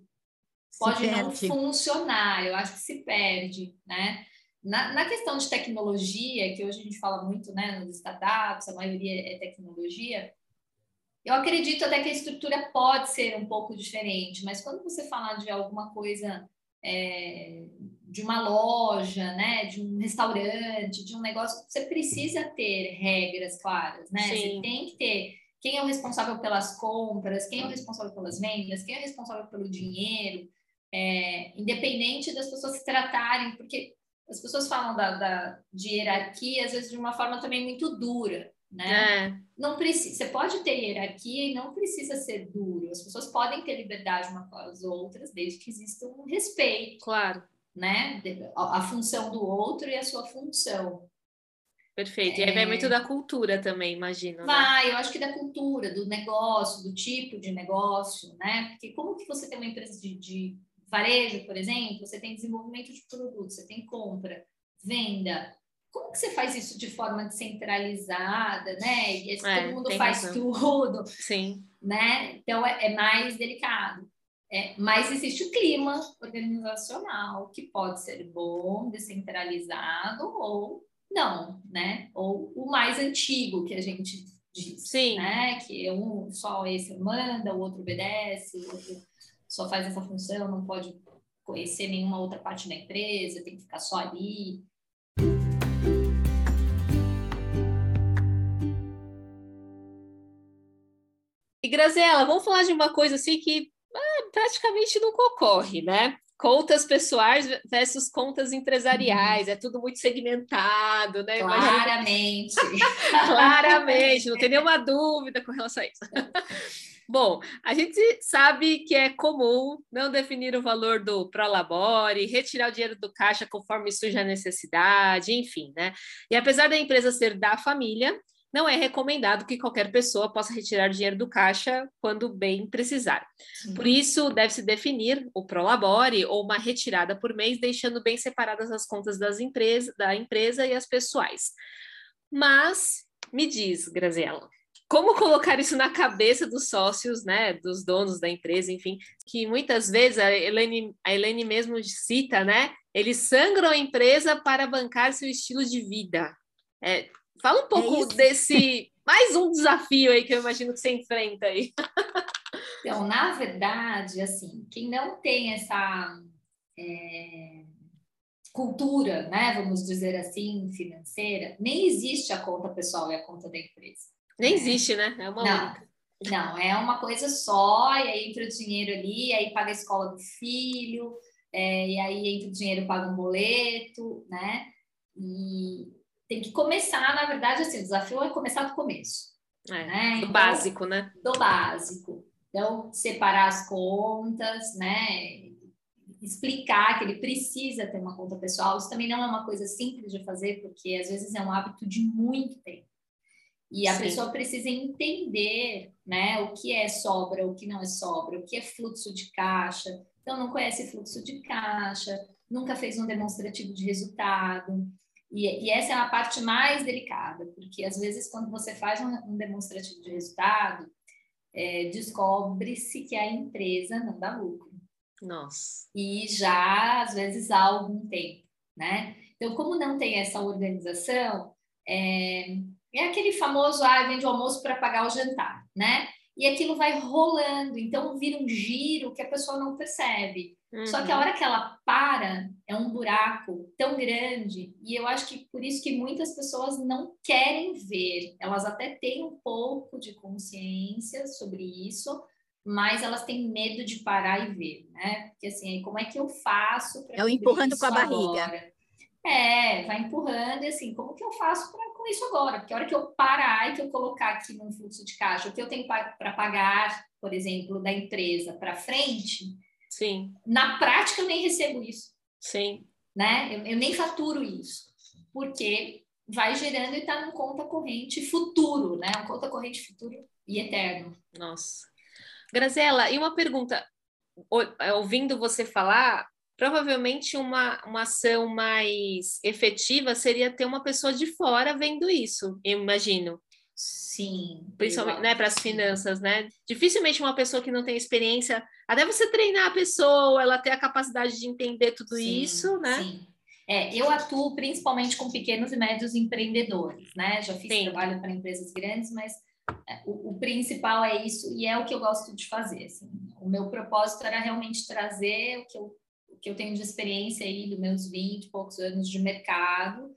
pode não funcionar, eu acho que se perde, né? Na, na, questão de tecnologia, que hoje a gente fala muito, né, nas startups, a maioria é tecnologia, eu acredito até que a estrutura pode ser um pouco diferente, mas quando você falar de alguma coisa, é, de uma loja, né, de um restaurante, de um negócio, você precisa ter regras claras, né? Sim. Você tem que ter quem é o responsável pelas compras, quem é o responsável pelas vendas, quem é o responsável pelo dinheiro, é, independente das pessoas se tratarem, porque as pessoas falam da, da, de hierarquia, às vezes de uma forma também muito dura, né? É. Não precisa, você pode ter hierarquia e não precisa ser duro. As pessoas podem ter liberdade umas com as outras, desde que exista um respeito. Claro. Né? A, a função do outro e a sua função. Perfeito. E aí vai muito é. da cultura também, imagino. Né? Vai, né? eu acho que da cultura, do negócio, do tipo de negócio, né? Porque como que você tem uma empresa de, de varejo, por exemplo, você tem desenvolvimento de produtos, você tem compra, venda. Como que você faz isso de forma descentralizada, né? E é, todo mundo faz razão. tudo. Sim. Né? Então é, é mais delicado. É, mas existe o clima organizacional que pode ser bom, descentralizado ou não, né? Ou o mais antigo que a gente diz, Sim. né? Que é um só esse manda, o outro obedece, o outro só faz essa função, não pode conhecer nenhuma outra parte da empresa, tem que ficar só ali. Graziela, vamos falar de uma coisa assim que ah, praticamente nunca ocorre, né? contas pessoais versus contas empresariais, é tudo muito segmentado, né? Claramente. Claramente, não tem nenhuma dúvida com relação a isso. Bom, a gente sabe que é comum não definir o valor do Prolabore, retirar o dinheiro do caixa conforme surge a necessidade, enfim, né? E apesar da empresa ser da família, não é recomendado que qualquer pessoa possa retirar dinheiro do caixa quando bem precisar. Sim. Por isso, deve-se definir o prolabore ou uma retirada por mês, deixando bem separadas as contas das empresas, da empresa e as pessoais. Mas me diz, Graziela, como colocar isso na cabeça dos sócios, né, dos donos da empresa, enfim, que muitas vezes a Helene, a Helene mesmo cita, né, eles sangram a empresa para bancar seu estilo de vida. É, Fala um pouco é desse mais um desafio aí que eu imagino que você enfrenta aí. Então, na verdade, assim, quem não tem essa é, cultura, né, vamos dizer assim, financeira, nem existe a conta pessoal e a conta da empresa. Nem né? existe, né? É uma não, única. Não, é uma coisa só, e aí entra o dinheiro ali, aí paga a escola do filho, é, e aí entra o dinheiro, paga um boleto, né? E tem que começar, na verdade, assim, o desafio é começar do começo. É, né? Do então, básico, né? Do básico. Então, separar as contas, né? Explicar que ele precisa ter uma conta pessoal. Isso também não é uma coisa simples de fazer, porque às vezes é um hábito de muito tempo. E a Sim. pessoa precisa entender, né, o que é sobra, o que não é sobra, o que é fluxo de caixa. Então, não conhece fluxo de caixa, nunca fez um demonstrativo de resultado. E, e, essa é a parte mais delicada, porque às vezes quando você faz um, um demonstrativo de resultado, é, descobre-se que a empresa não dá lucro. Nossa. E já às vezes há algum tempo, né? Então, como não tem essa organização, é, é aquele famoso, ah, vende o almoço para pagar o jantar, né? E aquilo vai rolando, então vira um giro que a pessoa não percebe. Uhum. Só que a uhum. hora que ela para, é um buraco tão grande, e eu acho que por isso que muitas pessoas não querem ver. Elas até têm um pouco de consciência sobre isso, mas elas têm medo de parar e ver, né? Porque assim, como é que eu faço para É o empurrando com a barriga. Agora? É, vai empurrando e assim, como que eu faço pra, com isso agora? Porque a hora que eu parar e que eu colocar aqui no fluxo de caixa, o que eu tenho para pagar, por exemplo, da empresa para frente, Sim. Na prática, eu nem recebo isso. Sim. Né? Eu, eu nem faturo isso. Porque vai gerando e está num conta corrente futuro, né? Um conta corrente futuro e eterno. Nossa. Graziela, e uma pergunta. É, ouvindo você falar, provavelmente uma, uma ação mais efetiva seria ter uma pessoa de fora vendo isso, eu imagino. Sim. Principalmente né, para as finanças, né? Dificilmente uma pessoa que não tem experiência, até você treinar a pessoa, ela ter a capacidade de entender tudo sim, isso, né? Sim. É, eu atuo principalmente com pequenos e médios empreendedores, né? Já fiz sim. trabalho para empresas grandes, mas é, o, o, principal é isso e é o que eu gosto de fazer. Assim. O meu propósito era realmente trazer o que eu, o que eu tenho de experiência aí dos meus 20 e poucos anos de mercado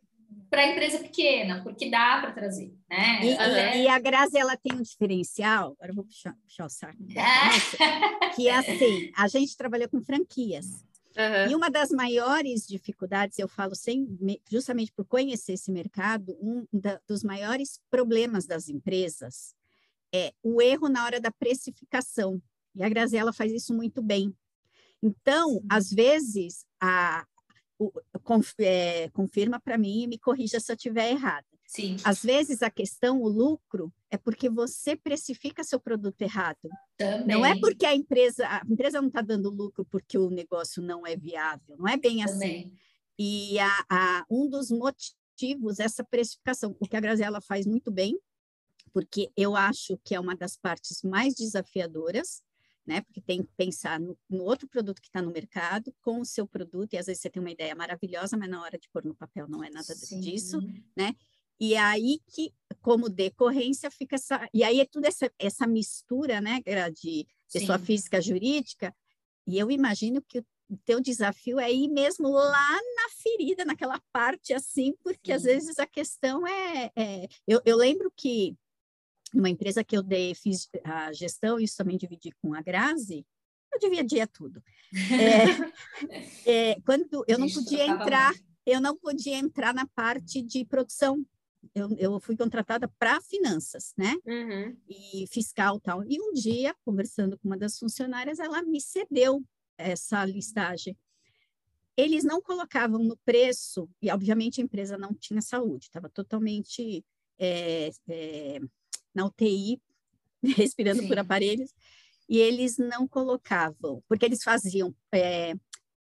para a empresa pequena, porque dá para trazer, né? E, Até... e, a Grazi, ela tem um diferencial, agora eu vou puxar, puxar o saco, é. que é assim, a gente trabalhou com franquias, uhum. e uma das maiores dificuldades, eu falo sem, justamente por conhecer esse mercado, um da, dos maiores problemas das empresas é o erro na hora da precificação, e a Graziela faz isso muito bem. Então, às vezes, a, é, confirma para mim e me corrija se eu estiver errada. Sim. Às vezes a questão, o lucro, é porque você precifica seu produto errado. Também. Não é porque a empresa, a empresa não está dando lucro porque o negócio não é viável. Não é bem assim. Também. assim. E a, a, um dos motivos essa precificação, o que a Graziella faz muito bem, porque eu acho que é uma das partes mais desafiadoras, né? Porque tem que pensar no, no outro produto que está no mercado, com o seu produto, e às vezes você tem uma ideia maravilhosa, mas na hora de pôr no papel não é nada Sim. disso, né? E aí que, como decorrência, fica essa. E aí é tudo essa, essa mistura, né, de pessoa Sim. física jurídica, e eu imagino que o teu desafio é ir mesmo lá na ferida, naquela parte assim, porque Sim. às vezes a questão é. é... Eu, eu lembro que numa empresa que eu dei, fiz a gestão, isso também dividi com a Grazi, eu dividia tudo. É, é, quando eu não podia entrar, eu não podia entrar na parte de produção. Eu, eu fui contratada para finanças, né? Uhum. E fiscal tal. E um dia, conversando com uma das funcionárias, ela me cedeu essa listagem. Eles não colocavam no preço, e obviamente a empresa não tinha saúde, estava totalmente é, é, na UTI, respirando Sim. por aparelhos, e eles não colocavam, porque eles faziam é,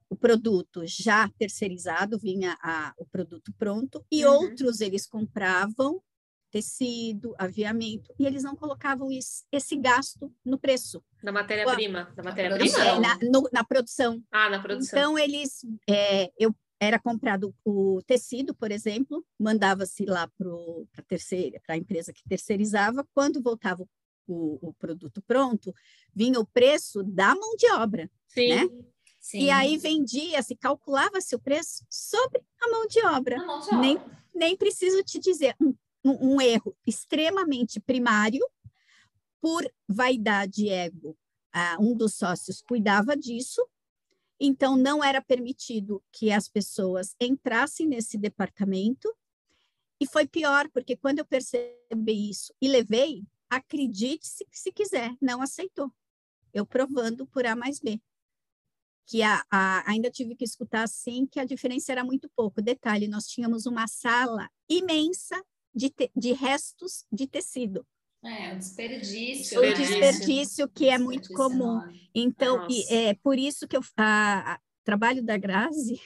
o produto já terceirizado, vinha a, o produto pronto, e uhum. outros eles compravam tecido, aviamento, e eles não colocavam esse, esse gasto no preço. Na matéria-prima? Na matéria-prima? É, na, na, produção. Ah, na produção. Então, eles, é, eu era comprado o tecido, por exemplo, mandava-se lá para a terceira, a empresa que terceirizava, quando voltava o, o, produto pronto, vinha o preço da mão de obra, Sim. né? Sim. E aí vendia-se, calculava-se o preço sobre a mão de obra. Mão de obra. Nem, nem preciso te dizer, um, um, um erro extremamente primário, por vaidade e ego, ah, um dos sócios cuidava disso, então, não era permitido que as pessoas entrassem nesse departamento. E foi pior, porque quando eu percebi isso e levei, acredite se, se quiser, não aceitou. Eu provando por A mais B. Que a, a, ainda tive que escutar assim que a diferença era muito pouco. Detalhe, nós tínhamos uma sala imensa de, te, de restos de tecido. É, um desperdício. O né? desperdício que é muito comum. Então, e, é por isso que eu a, a, trabalho da Grazi,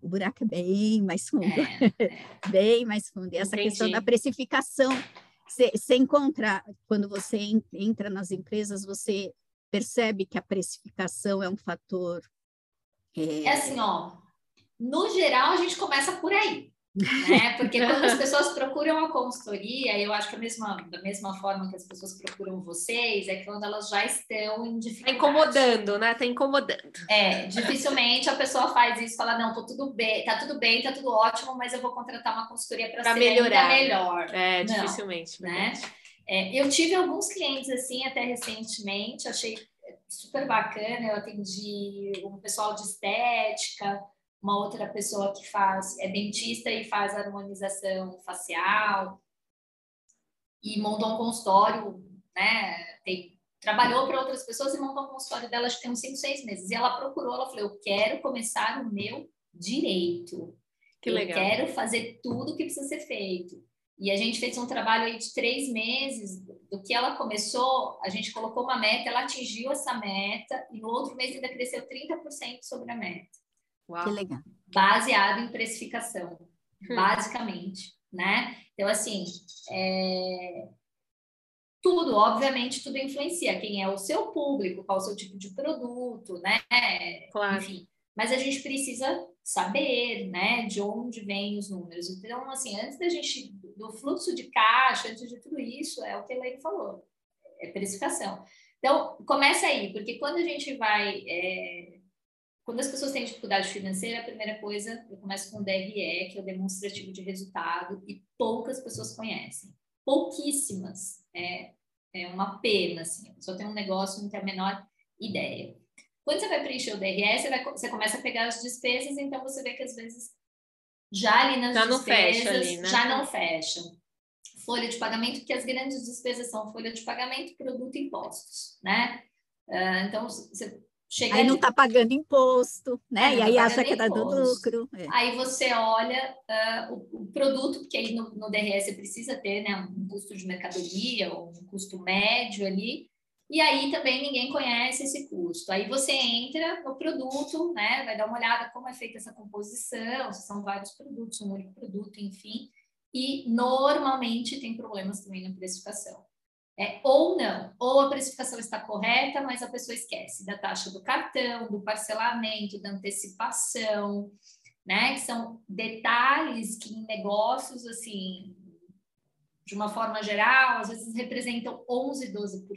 o buraco é bem mais fundo. É, é. bem mais fundo. E essa Entendi. questão da precificação, você encontra, quando você entra nas empresas, você percebe que a precificação é um fator. É, é assim, ó. No geral, a gente começa por aí né? Porque quando as pessoas procuram a consultoria, eu acho que a mesma, da mesma forma que as pessoas procuram vocês, é quando elas já estão em dificuldade. Tá incomodando, né? Tá incomodando. É, dificilmente a pessoa faz isso, fala, não, tô tudo bem, tá tudo bem, tá tudo ótimo, mas eu vou contratar uma consultoria para ser melhorar. melhor. É, não, dificilmente. Né? É, eu tive alguns clientes assim até recentemente, achei super bacana, eu atendi um pessoal de estética, uma outra pessoa que faz, é dentista e faz harmonização facial, e montou um consultório, né? Tem, trabalhou para outras pessoas e montou um consultório dela, acho que tem uns 5, 6 meses. E ela procurou, ela falou: Eu quero começar o meu direito. Que legal. Eu quero fazer tudo o que precisa ser feito. E a gente fez um trabalho aí de três meses, do que ela começou, a gente colocou uma meta, ela atingiu essa meta, e no outro mês ainda cresceu 30% sobre a meta. Uau. Que legal. Baseado em precificação, hum. basicamente, né? Então, assim, é... tudo, obviamente, tudo influencia. Quem é o seu público, qual é o seu tipo de produto, né? Claro. Enfim, mas a gente precisa saber, né, de onde vêm os números. Então, assim, antes da gente, do fluxo de caixa, antes de tudo isso, é o que a Elaine falou, é precificação. Então, começa aí, porque quando a gente vai, é, quando as pessoas têm dificuldade financeira, a primeira coisa, eu começo com o DRE, que é o demonstrativo de resultado, e poucas pessoas conhecem. Pouquíssimas. É, é uma pena, assim, a pessoa tem um negócio, não tem a menor ideia. Quando você vai preencher o DRE, você, vai, você começa a pegar as despesas, então você vê que às vezes já ali nas já despesas não fecha ali, né? já não fecham. Folha de pagamento, porque as grandes despesas são folha de pagamento, produto e impostos, né? Uh, então, você chega Aí ali, não está pagando imposto, né? E não aí tá acha que está dando lucro. É. Aí você olha uh, o, o, produto, porque aí no, no você precisa ter né, um custo de mercadoria ou um custo médio ali, e aí também ninguém conhece esse custo. Aí você entra no produto, né? Vai dar uma olhada como é feita essa composição, se são vários produtos, um único produto, enfim. E normalmente tem problemas também na precificação. É, ou não, ou a precificação está correta, mas a pessoa esquece da taxa do cartão, do parcelamento, da antecipação, né? Que são detalhes que em negócios, assim, de uma forma geral, às vezes representam 11, 12%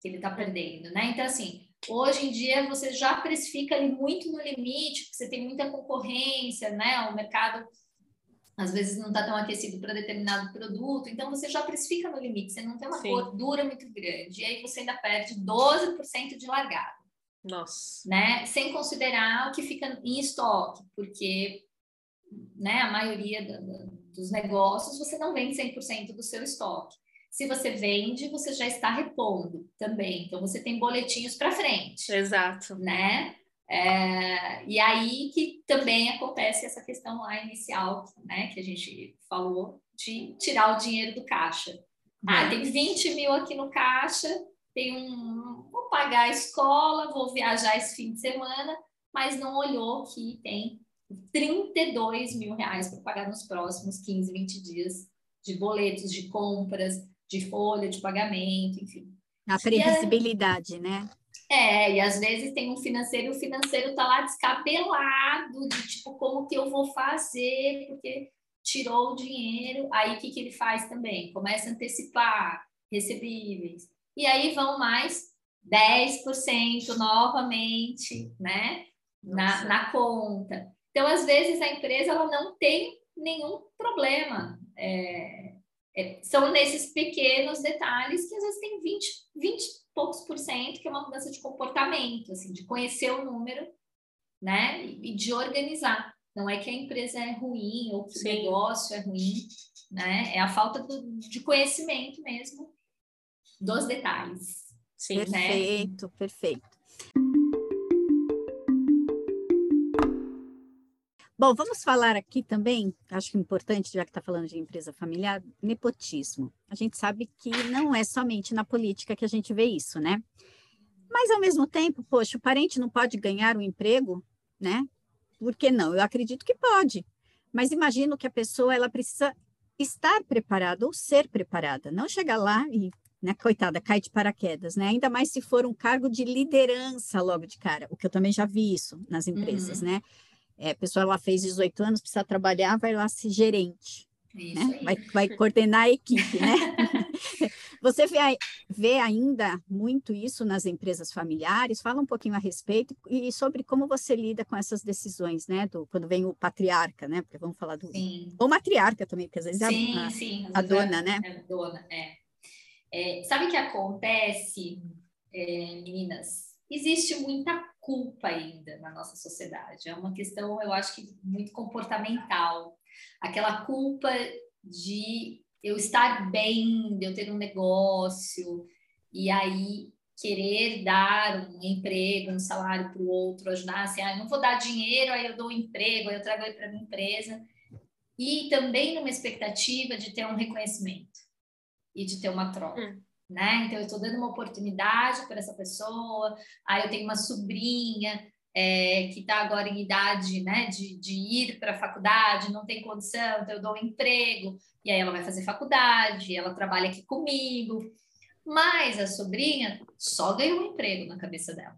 que ele está perdendo, né? Então, assim, hoje em dia você já precifica ali muito no limite, porque você tem muita concorrência, né? O mercado às vezes não está tão aquecido para determinado produto, então você já precifica no limite, você não tem uma Sim. gordura muito grande, e aí você ainda perde 12% de largada, Nossa. né? Sem considerar o que fica em estoque, porque né, a maioria da- da- dos negócios você não vende 100% do seu estoque. Se você vende, você já está repondo também. Então, você tem boletinhos para frente, Exato. né? É, e aí que também acontece essa questão lá inicial, né? Que a gente falou de tirar o dinheiro do caixa. Ah, tem 20 mil aqui no caixa, tem um... Vou pagar a escola, vou viajar esse fim de semana, mas não olhou que tem 32 mil reais para pagar nos próximos 15, 20 dias de boletos, de compras, de folha de pagamento, enfim. A previsibilidade, né? É, e às vezes tem um financeiro, e o financeiro tá lá descabelado, de tipo, como que eu vou fazer, porque tirou o dinheiro, aí o que, que ele faz também? Começa a antecipar recebíveis. E aí vão mais 10% novamente, né? Na, na conta. Então, às vezes, a empresa ela não tem nenhum problema. É, é, são nesses pequenos detalhes que às vezes tem 20, 20 e poucos por cento, que é uma mudança de comportamento, assim, de conhecer o número, né? E, e de organizar. Não é que a empresa é ruim ou que Sim. o negócio é ruim, né? É a falta do- de conhecimento mesmo dos detalhes. Sim. né? Perfeito, Bom, vamos falar aqui também, acho que é importante, já que está falando de empresa familiar, nepotismo. A gente sabe que não é somente na política que a gente vê isso, né? Mas, ao mesmo tempo, poxa, o parente não pode ganhar um emprego, né? Por que não? Eu acredito que pode. Mas imagino que a pessoa ela precisa estar preparada ou ser preparada, não chegar lá e, né, coitada, cai de paraquedas, né? Ainda mais se for um cargo de liderança logo de cara, o que eu também já vi isso nas empresas, né? É, a pessoa ela fez 18 anos, precisa trabalhar, vai lá ser gerente, Isso né? Vai, vai coordenar a equipe, né? Você vê, vê ainda muito isso nas empresas familiares? Fala um pouquinho a respeito e sobre como você lida com essas decisões, né? Do, quando vem o patriarca, né? Porque vamos falar do. Sim. Ou matriarca também, porque às vezes é a- Sim, a, sim. a é- dona, né? É, dona, é. É, sabe o que acontece, é, meninas? Existe muita culpa ainda na nossa sociedade. É uma questão, eu acho que muito comportamental. Aquela culpa de eu estar bem, de eu ter um negócio, e aí querer dar um emprego, um salário para o outro, ajudar assim, ah, eu não vou dar dinheiro, aí eu dou um emprego, aí eu trago ele para minha empresa. E também numa expectativa de ter um reconhecimento e de ter uma troca. Hum. Né? Então, eu estou dando uma oportunidade para essa pessoa. Aí, eu tenho uma sobrinha é, que está agora em idade né, de, de ir para a faculdade, não tem condição, então eu dou um emprego, e aí ela vai fazer faculdade, ela trabalha aqui comigo. Mas a sobrinha só ganhou um emprego na cabeça dela.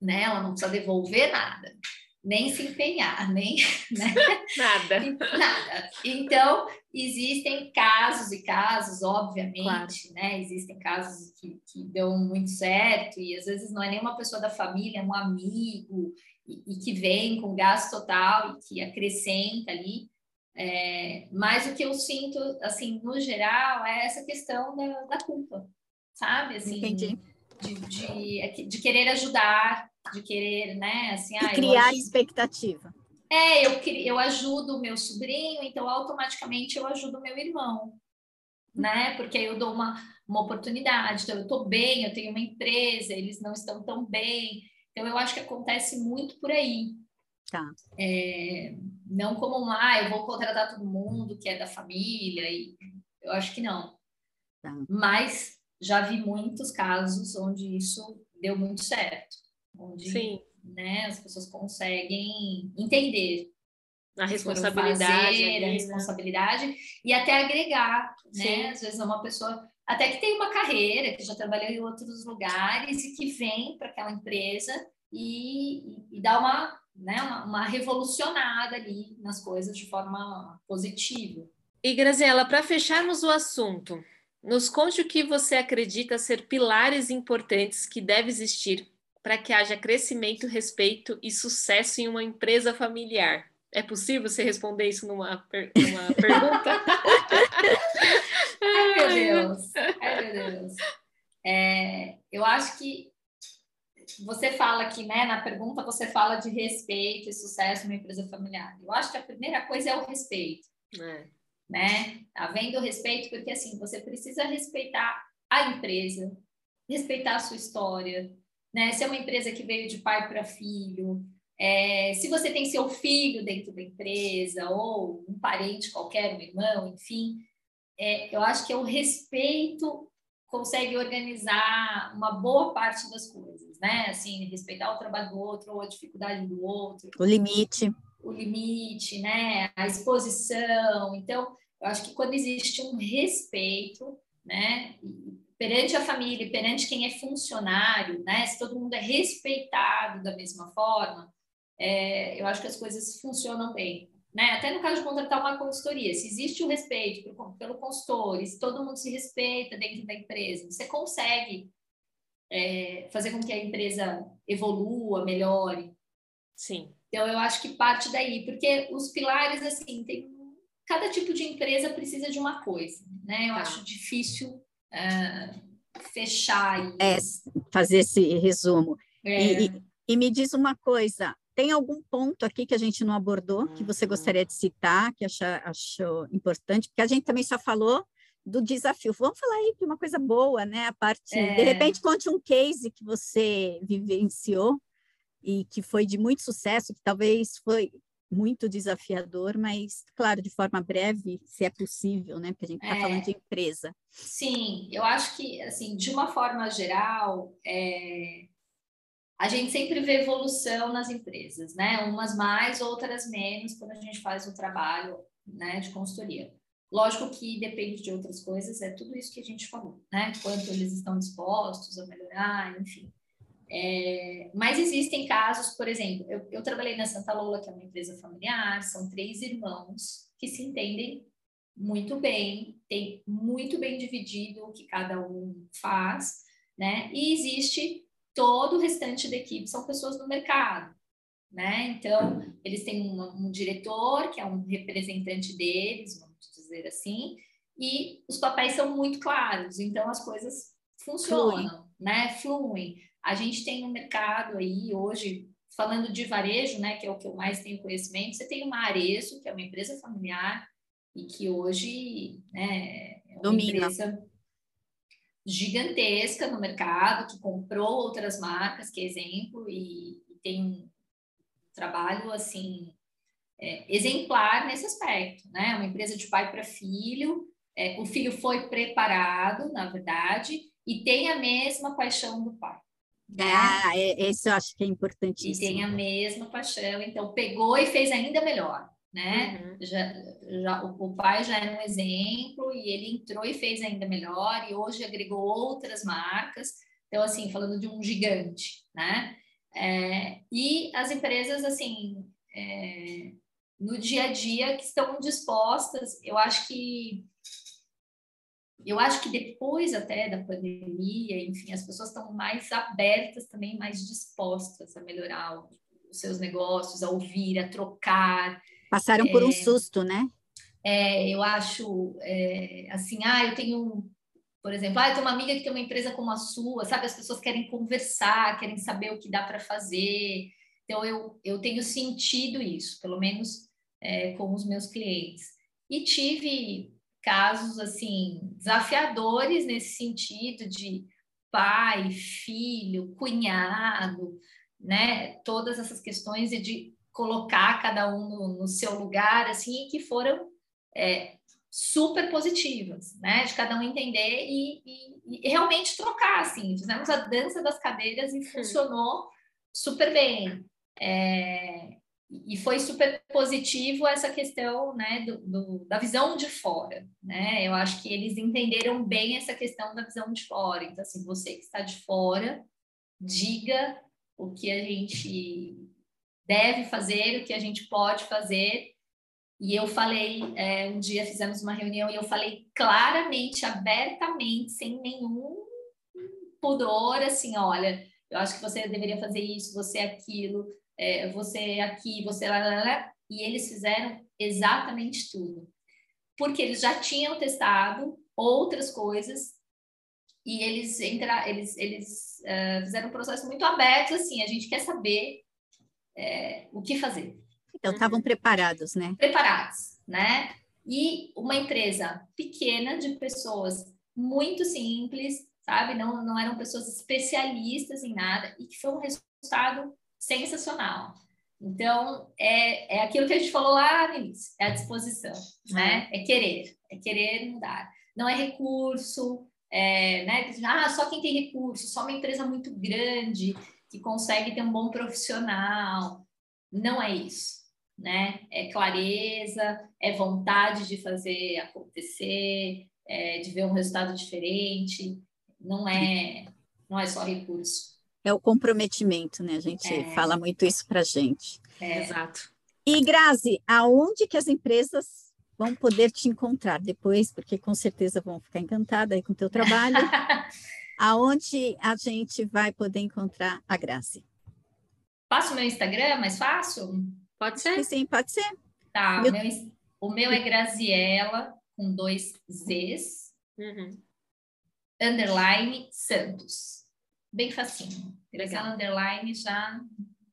Né? Ela não precisa devolver nada, nem se empenhar, nem né? nada. nada. Então, existem casos e casos, obviamente, claro. né? Existem casos que, que dão muito certo, e às vezes não é nenhuma pessoa da família, é um amigo, e, e que vem com gasto total e que acrescenta ali. É, mas o que eu sinto, assim, no geral, é essa questão da, da culpa, sabe? Assim, Entendi. De, de, é de, querer ajudar, de querer, né? Assim, ah, criar expectativa. É, eu, eu ajudo o meu sobrinho, então automaticamente eu ajudo o meu irmão, né? Porque aí eu dou uma, uma oportunidade. Então, eu estou bem, eu tenho uma empresa, eles não estão tão bem. Então, eu acho que acontece muito por aí. Tá. É, não como um, ah, eu vou contratar todo mundo que é da família, e eu acho que não. Tá. Mas já vi muitos casos onde isso deu muito certo. Onde, Sim. Né, as pessoas conseguem entender a responsabilidade, fazer, a né? responsabilidade e até agregar, né? Sim. Às vezes é uma pessoa até que tem uma carreira, que já trabalhou em outros lugares e que vem para aquela empresa e, e, e dá uma né, uma, uma revolucionada ali nas coisas de forma positiva. E Graziela, para fecharmos o assunto, nos conte o que você acredita ser pilares importantes que deve existir para que haja crescimento, respeito e sucesso em uma empresa familiar. É possível você responder isso numa, per numa pergunta? Ai, meu Deus! Ai, meu Deus! É, eu acho que você fala aqui, né, na pergunta, você fala de respeito e sucesso numa empresa familiar. Eu acho que a primeira coisa é o respeito. É. Né? Havendo respeito, porque assim, você precisa respeitar a empresa, respeitar a sua história, né? Se é uma empresa que veio de pai para filho, é, se você tem seu filho dentro da empresa, ou um parente qualquer, um irmão, enfim, é, eu acho que é o respeito consegue organizar uma boa parte das coisas, né? Assim, respeitar o trabalho do outro ou a dificuldade do outro. O limite. O limite, né? A exposição. Então, eu acho que quando existe um respeito, né? Perante a família, perante quem é funcionário, né? Se todo mundo é respeitado da mesma forma, é, eu acho que as coisas funcionam bem né? Até no caso de contratar uma consultoria, se existe o respeito pelo, consultor, se todo mundo se respeita dentro da empresa, você consegue é, fazer com que a empresa evolua, melhore. Sim. Então, eu acho que parte daí, porque os pilares, assim, tem, cada tipo de empresa precisa de uma coisa, né? Eu tá. acho difícil uh, fechar. E... É, fazer esse resumo. É. E, e, e me diz uma coisa, tem algum ponto aqui que a gente não abordou, que você gostaria de citar, que acha, achou importante? Porque a gente também só falou do desafio. Vamos falar aí de uma coisa boa, né? A parte, é... de repente, conte um case que você vivenciou e que foi de muito sucesso, que talvez foi muito desafiador, mas, claro, de forma breve, se é possível, né? Porque a gente está é... falando de empresa. Sim, eu acho que, assim, de uma forma geral, é a gente sempre vê evolução nas empresas, né? Umas mais, outras menos, quando a gente faz o trabalho né, de consultoria. Lógico que depende de outras coisas, é tudo isso que a gente falou, né? Quanto eles estão dispostos a melhorar, enfim. É, mas existem casos, por exemplo, eu, eu trabalhei na Santa Lola, que é uma empresa familiar, são três irmãos que se entendem muito bem, tem muito bem dividido o que cada um faz, né? E existe todo o restante da equipe são pessoas do mercado, né? Então, eles têm um, um diretor, que é um representante deles, vamos dizer assim, e os papéis são muito claros, então as coisas funcionam, Flui. né? Fluem. A gente tem um mercado aí hoje, falando de varejo, né, que é o que eu mais tenho conhecimento, você tem uma Arezo, que é uma empresa familiar, e que hoje né, é uma Domina. empresa gigantesca no mercado, que comprou outras marcas, que é exemplo, e, e tem um trabalho assim é, exemplar nesse aspecto, né? Uma empresa de pai para filho, é, o filho foi preparado, na verdade, e tem a mesma paixão do pai. Né? Ah, é, esse eu acho que é E importantíssimo. tem a mesma paixão, então pegou e fez ainda melhor, né? Uhum. Já, já, o, o pai já era um exemplo e ele entrou e fez ainda melhor, e hoje agregou outras marcas. Então, assim, falando de um gigante, né? É, e as empresas, assim, é, no dia a dia que estão dispostas, eu acho que eu acho que depois até da pandemia, enfim, as pessoas estão mais abertas também, mais dispostas a melhorar os seus negócios, a ouvir, a trocar. Passaram por um susto, né? É, eu acho é, assim, ah, eu tenho, por exemplo, ah, eu tenho uma amiga que tem uma empresa como a sua, sabe? As pessoas querem conversar, querem saber o que dá para fazer. Então, eu, eu tenho sentido isso, pelo menos é, com os meus clientes. E tive casos, assim, desafiadores nesse sentido de pai, filho, cunhado, né? Todas essas questões e de colocar cada um no, no seu lugar, assim, que foram é, super positivas, né? De cada um entender e, e- e realmente trocar, assim. Fizemos a dança das cadeiras e funcionou super bem. É, e foi super positivo essa questão, né, do, do- da visão de fora, né? Eu acho que eles entenderam bem essa questão da visão de fora. Então, assim, você que está de fora, diga o que a gente deve fazer, o que a gente pode fazer. E eu falei, é, um dia fizemos uma reunião e eu falei claramente, abertamente, sem nenhum pudor, assim, olha, eu acho que você deveria fazer isso, você aquilo, é, você aqui, você lá, lá, lá. E eles fizeram exatamente tudo. Porque eles já tinham testado outras coisas e eles entra, eles, eles eh, fizeram um processo muito aberto, assim, a gente quer saber eh, o que fazer Então, estavam preparados, né? preparados, né? E uma empresa pequena de pessoas muito simples, sabe? Não, não eram pessoas especialistas em nada e que foi um resultado sensacional. Então, é, é aquilo que a gente falou lá no início, é a disposição, né? É querer, é querer mudar. Não é recurso, é, né? Ah, só quem tem recurso, só uma empresa muito grande que consegue ter um bom profissional. Não é isso né? É clareza, é vontade de fazer acontecer, é de ver um resultado diferente. Não é, não é só recurso. É o comprometimento, né? A gente É. fala muito isso para gente. É, Exato. E, Grazi, aonde que as empresas vão poder te encontrar depois? Porque com certeza vão ficar encantadas aí com o teu trabalho. aonde a gente vai poder encontrar a Grazi? Passa o meu Instagram, mais fácil? Pode ser? sim, pode ser. Tá, Meu- o meu, ins- o meu é Graziella, com dois Zs, Uhum. underline Santos. Bem facinho. Legal. Underline já,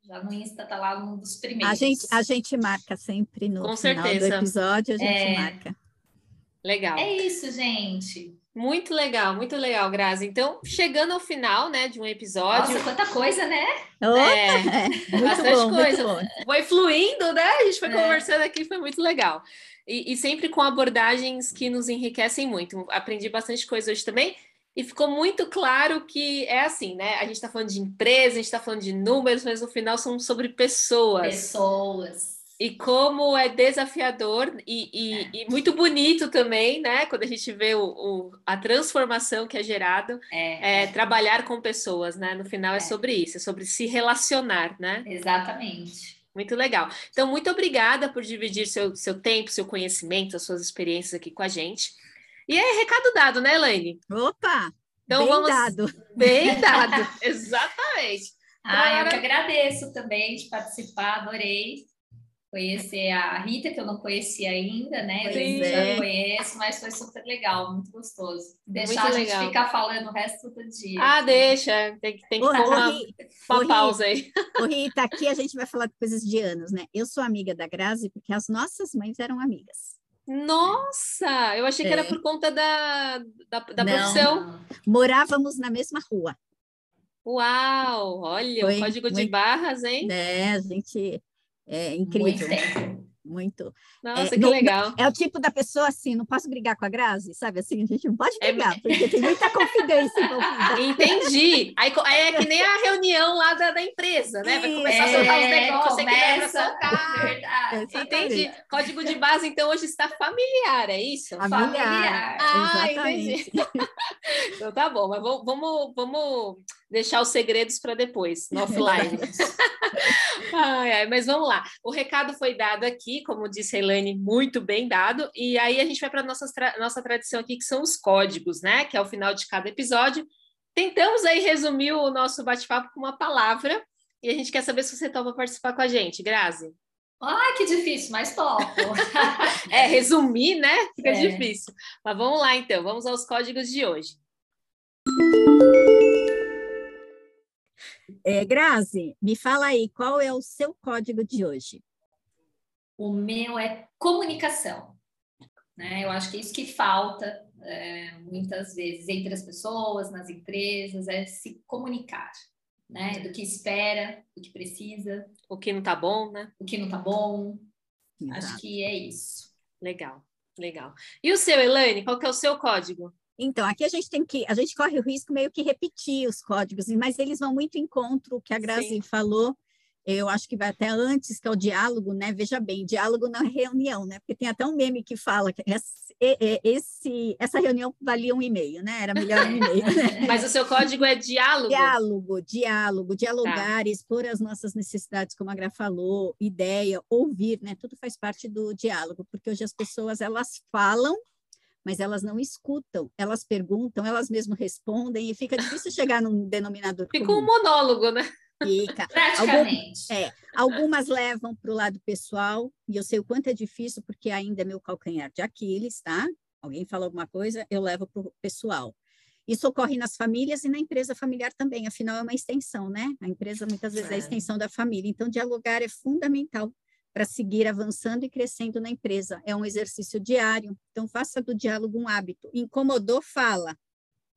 já no Insta tá lá um dos primeiros. A gente, a gente marca sempre no Com final certeza. do episódio, a gente É. marca. Legal. É isso, gente. Muito legal, muito legal, Grazi. Então, chegando ao final, né, de um episódio, Nossa, quanta coisa, né? Oh, é, é, muito bastante bom, coisa. muito bom. foi fluindo, né? A gente foi É. conversando aqui, foi muito legal. E, e sempre com abordagens que nos enriquecem muito. Aprendi bastante coisa hoje também. E ficou muito claro que é assim, né? A gente está falando de empresa, a gente está falando de números, mas no final são sobre pessoas. Pessoas. E como é desafiador e, e- e muito bonito também, né? Quando a gente vê o, o- a transformação que é gerado, É, é trabalhar com pessoas, né? No final é sobre isso, é sobre se relacionar, né? exatamente. Muito legal. Então, muito obrigada por dividir seu, seu tempo, seu conhecimento, as suas experiências aqui com a gente. E é recado dado, né, Elaine? Opa, Então bem vamos. dado. Bem dado, exatamente. Ah, eu que agradeço também de participar, adorei. conhecer a Rita, que eu não conhecia ainda, né? Pois eu é. já conheço, mas foi super legal, muito gostoso. Deixar Muito a gente legal. ficar falando o resto do dia. Ah, deixa. Tem, que- tem que Ô, pôr uma, uma pausa aí. ô, Rita, aqui a gente vai falar de coisas de anos, né? Eu sou amiga da Grazi porque as nossas mães eram amigas. Nossa, eu achei que era É. por conta da, da, da profissão. Morávamos na mesma rua, Uau, olha, Foi o código de muito- barras, hein? né? A gente é Muito incrível, tempo. Muito. Nossa, É, que no- legal. É o tipo da pessoa assim, não posso brigar com a Grazi, sabe? Assim, a gente não pode É- brigar, porque tem muita confidência envolvida. Entendi. Aí, é que nem a reunião lá da, da empresa, né? Vai começar a soltar os É, negócios aqui, vai pra começa, soltar. verdade. Entendi. Código de base, então, hoje está familiar, é isso? Familiar. Familiar. Ah, Exatamente. Então tá bom, mas vamos, vamos deixar os segredos para depois, no offline. Ai, ai, mas vamos lá. O recado foi dado aqui, como disse a Elaine, muito bem dado. E aí a gente vai para a nossa, tra- nossa tradição aqui, que são os códigos, né? Que é o final de cada episódio. Tentamos aí resumir o nosso bate-papo com uma palavra. E a gente quer saber se você topa participar com a gente, Grazi. Ai, que difícil, mas topo. É, resumir, né? Fica É. difícil. Mas vamos lá, então. Vamos aos códigos de hoje. É, Grazi, me fala aí, qual é o seu código de hoje? O meu é comunicação. Né? Eu acho que é isso que falta é, muitas vezes entre as pessoas, nas empresas, é se comunicar. Né? Do que espera, do que precisa, O que não tá bom, né? o que não tá bom. Acho Exato. que é isso. Legal, legal. E o seu, Elaine, qual que é o seu código? Então, aqui a gente tem que, a gente corre o risco meio que repetir os códigos, mas eles vão muito em contra o que a Grazi Sim. falou. Eu acho que vai até antes, que é o diálogo, né? Veja bem, diálogo na reunião, né? Porque tem até um meme que fala que esse, esse- essa reunião valia um e-mail, né? Era melhor um e-mail, né? Mas o seu código é diálogo? Diálogo, diálogo, dialogar, expor as nossas necessidades, como a Gra falou, ideia, ouvir, né? Tudo faz parte do diálogo, porque hoje as pessoas elas falam, mas elas não escutam, elas perguntam, elas mesmo respondem e fica difícil chegar num denominador Fica um comum. monólogo, né? Fica. Praticamente. É, algumas levam para o lado pessoal, e eu sei o quanto é difícil, porque ainda é meu calcanhar de Aquiles, tá? Alguém fala alguma coisa, eu levo para o pessoal. Isso ocorre nas famílias e na empresa familiar também, afinal é uma extensão, né? A empresa muitas vezes é a É. extensão da família, então dialogar é fundamental para seguir avançando e crescendo na empresa. É um exercício diário, então faça do diálogo um hábito. Incomodou, fala.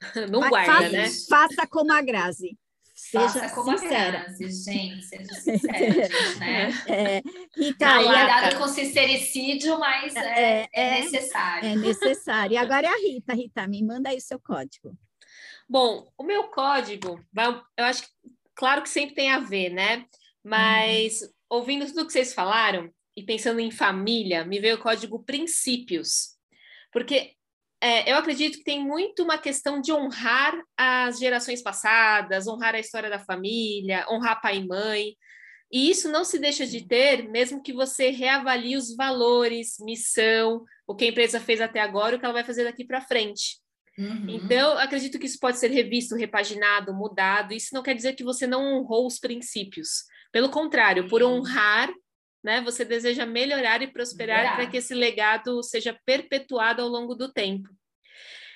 Não Fa- guarda, faça, né? Faça como a Grazi. Seja Faça como sincera. a Grazi, gente. Seja sincera, gente, né? É, Rita, Ah, e lá. Cuidado com sincericídio, mas é, É, é é. necessário. É necessário. E agora é a Rita. Rita, me manda aí o seu código. Bom, o meu código, vai- eu acho que, claro que sempre tem a ver, né? Mas ouvindo tudo que vocês falaram e pensando em família, me veio o código princípios. Porque é, eu acredito que tem muito uma questão de honrar as gerações passadas, honrar a história da família, honrar pai e mãe. E isso não se deixa de ter, mesmo que você reavalie os valores, missão, o que a empresa fez até agora e o que ela vai fazer daqui para frente. Uhum. Então, acredito que isso pode ser revisto, repaginado, mudado. Isso não quer dizer que você não honrou os princípios. Pelo contrário, por Sim. honrar, né, você deseja melhorar e prosperar Melhorar. para que esse legado seja perpetuado ao longo do tempo.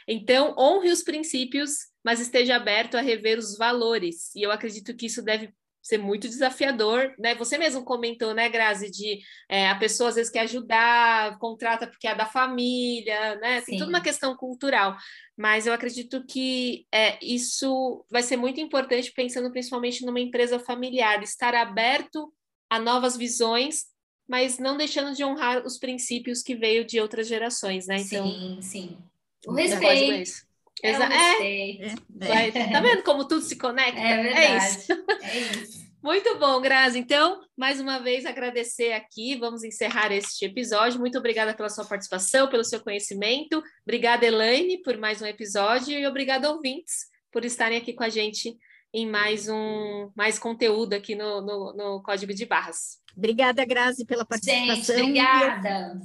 Então, honre os princípios, mas esteja aberto a rever os valores. E eu acredito que isso deve ser muito desafiador, né? Você mesmo comentou, né, Grazi, de é, a pessoa às vezes quer ajudar, contrata porque é da família, né? Tem Sim. toda uma questão cultural. Mas eu acredito que é, isso vai ser muito importante, pensando principalmente numa empresa familiar, estar aberto a novas visões, mas não deixando de honrar os princípios que veio de outras gerações, né? Então, sim, sim. O respeito. É, Exa- é. É, vai- tá vendo como tudo se conecta? É verdade. isso. É isso. Muito bom, Grazi. Então, mais uma vez, agradecer aqui. Vamos encerrar este episódio. Muito obrigada pela sua participação, pelo seu conhecimento. Obrigada, Elaine, por mais um episódio. E obrigada, ouvintes, por estarem aqui com a gente em mais um mais conteúdo aqui no, no, no Código de Barras. Obrigada, Grazi, pela Gente, participação. obrigada.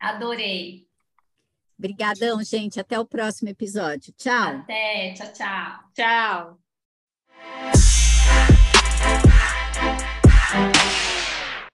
Adorei. Obrigadão, gente. Até o próximo episódio. Tchau. Até. Tchau, tchau. Tchau.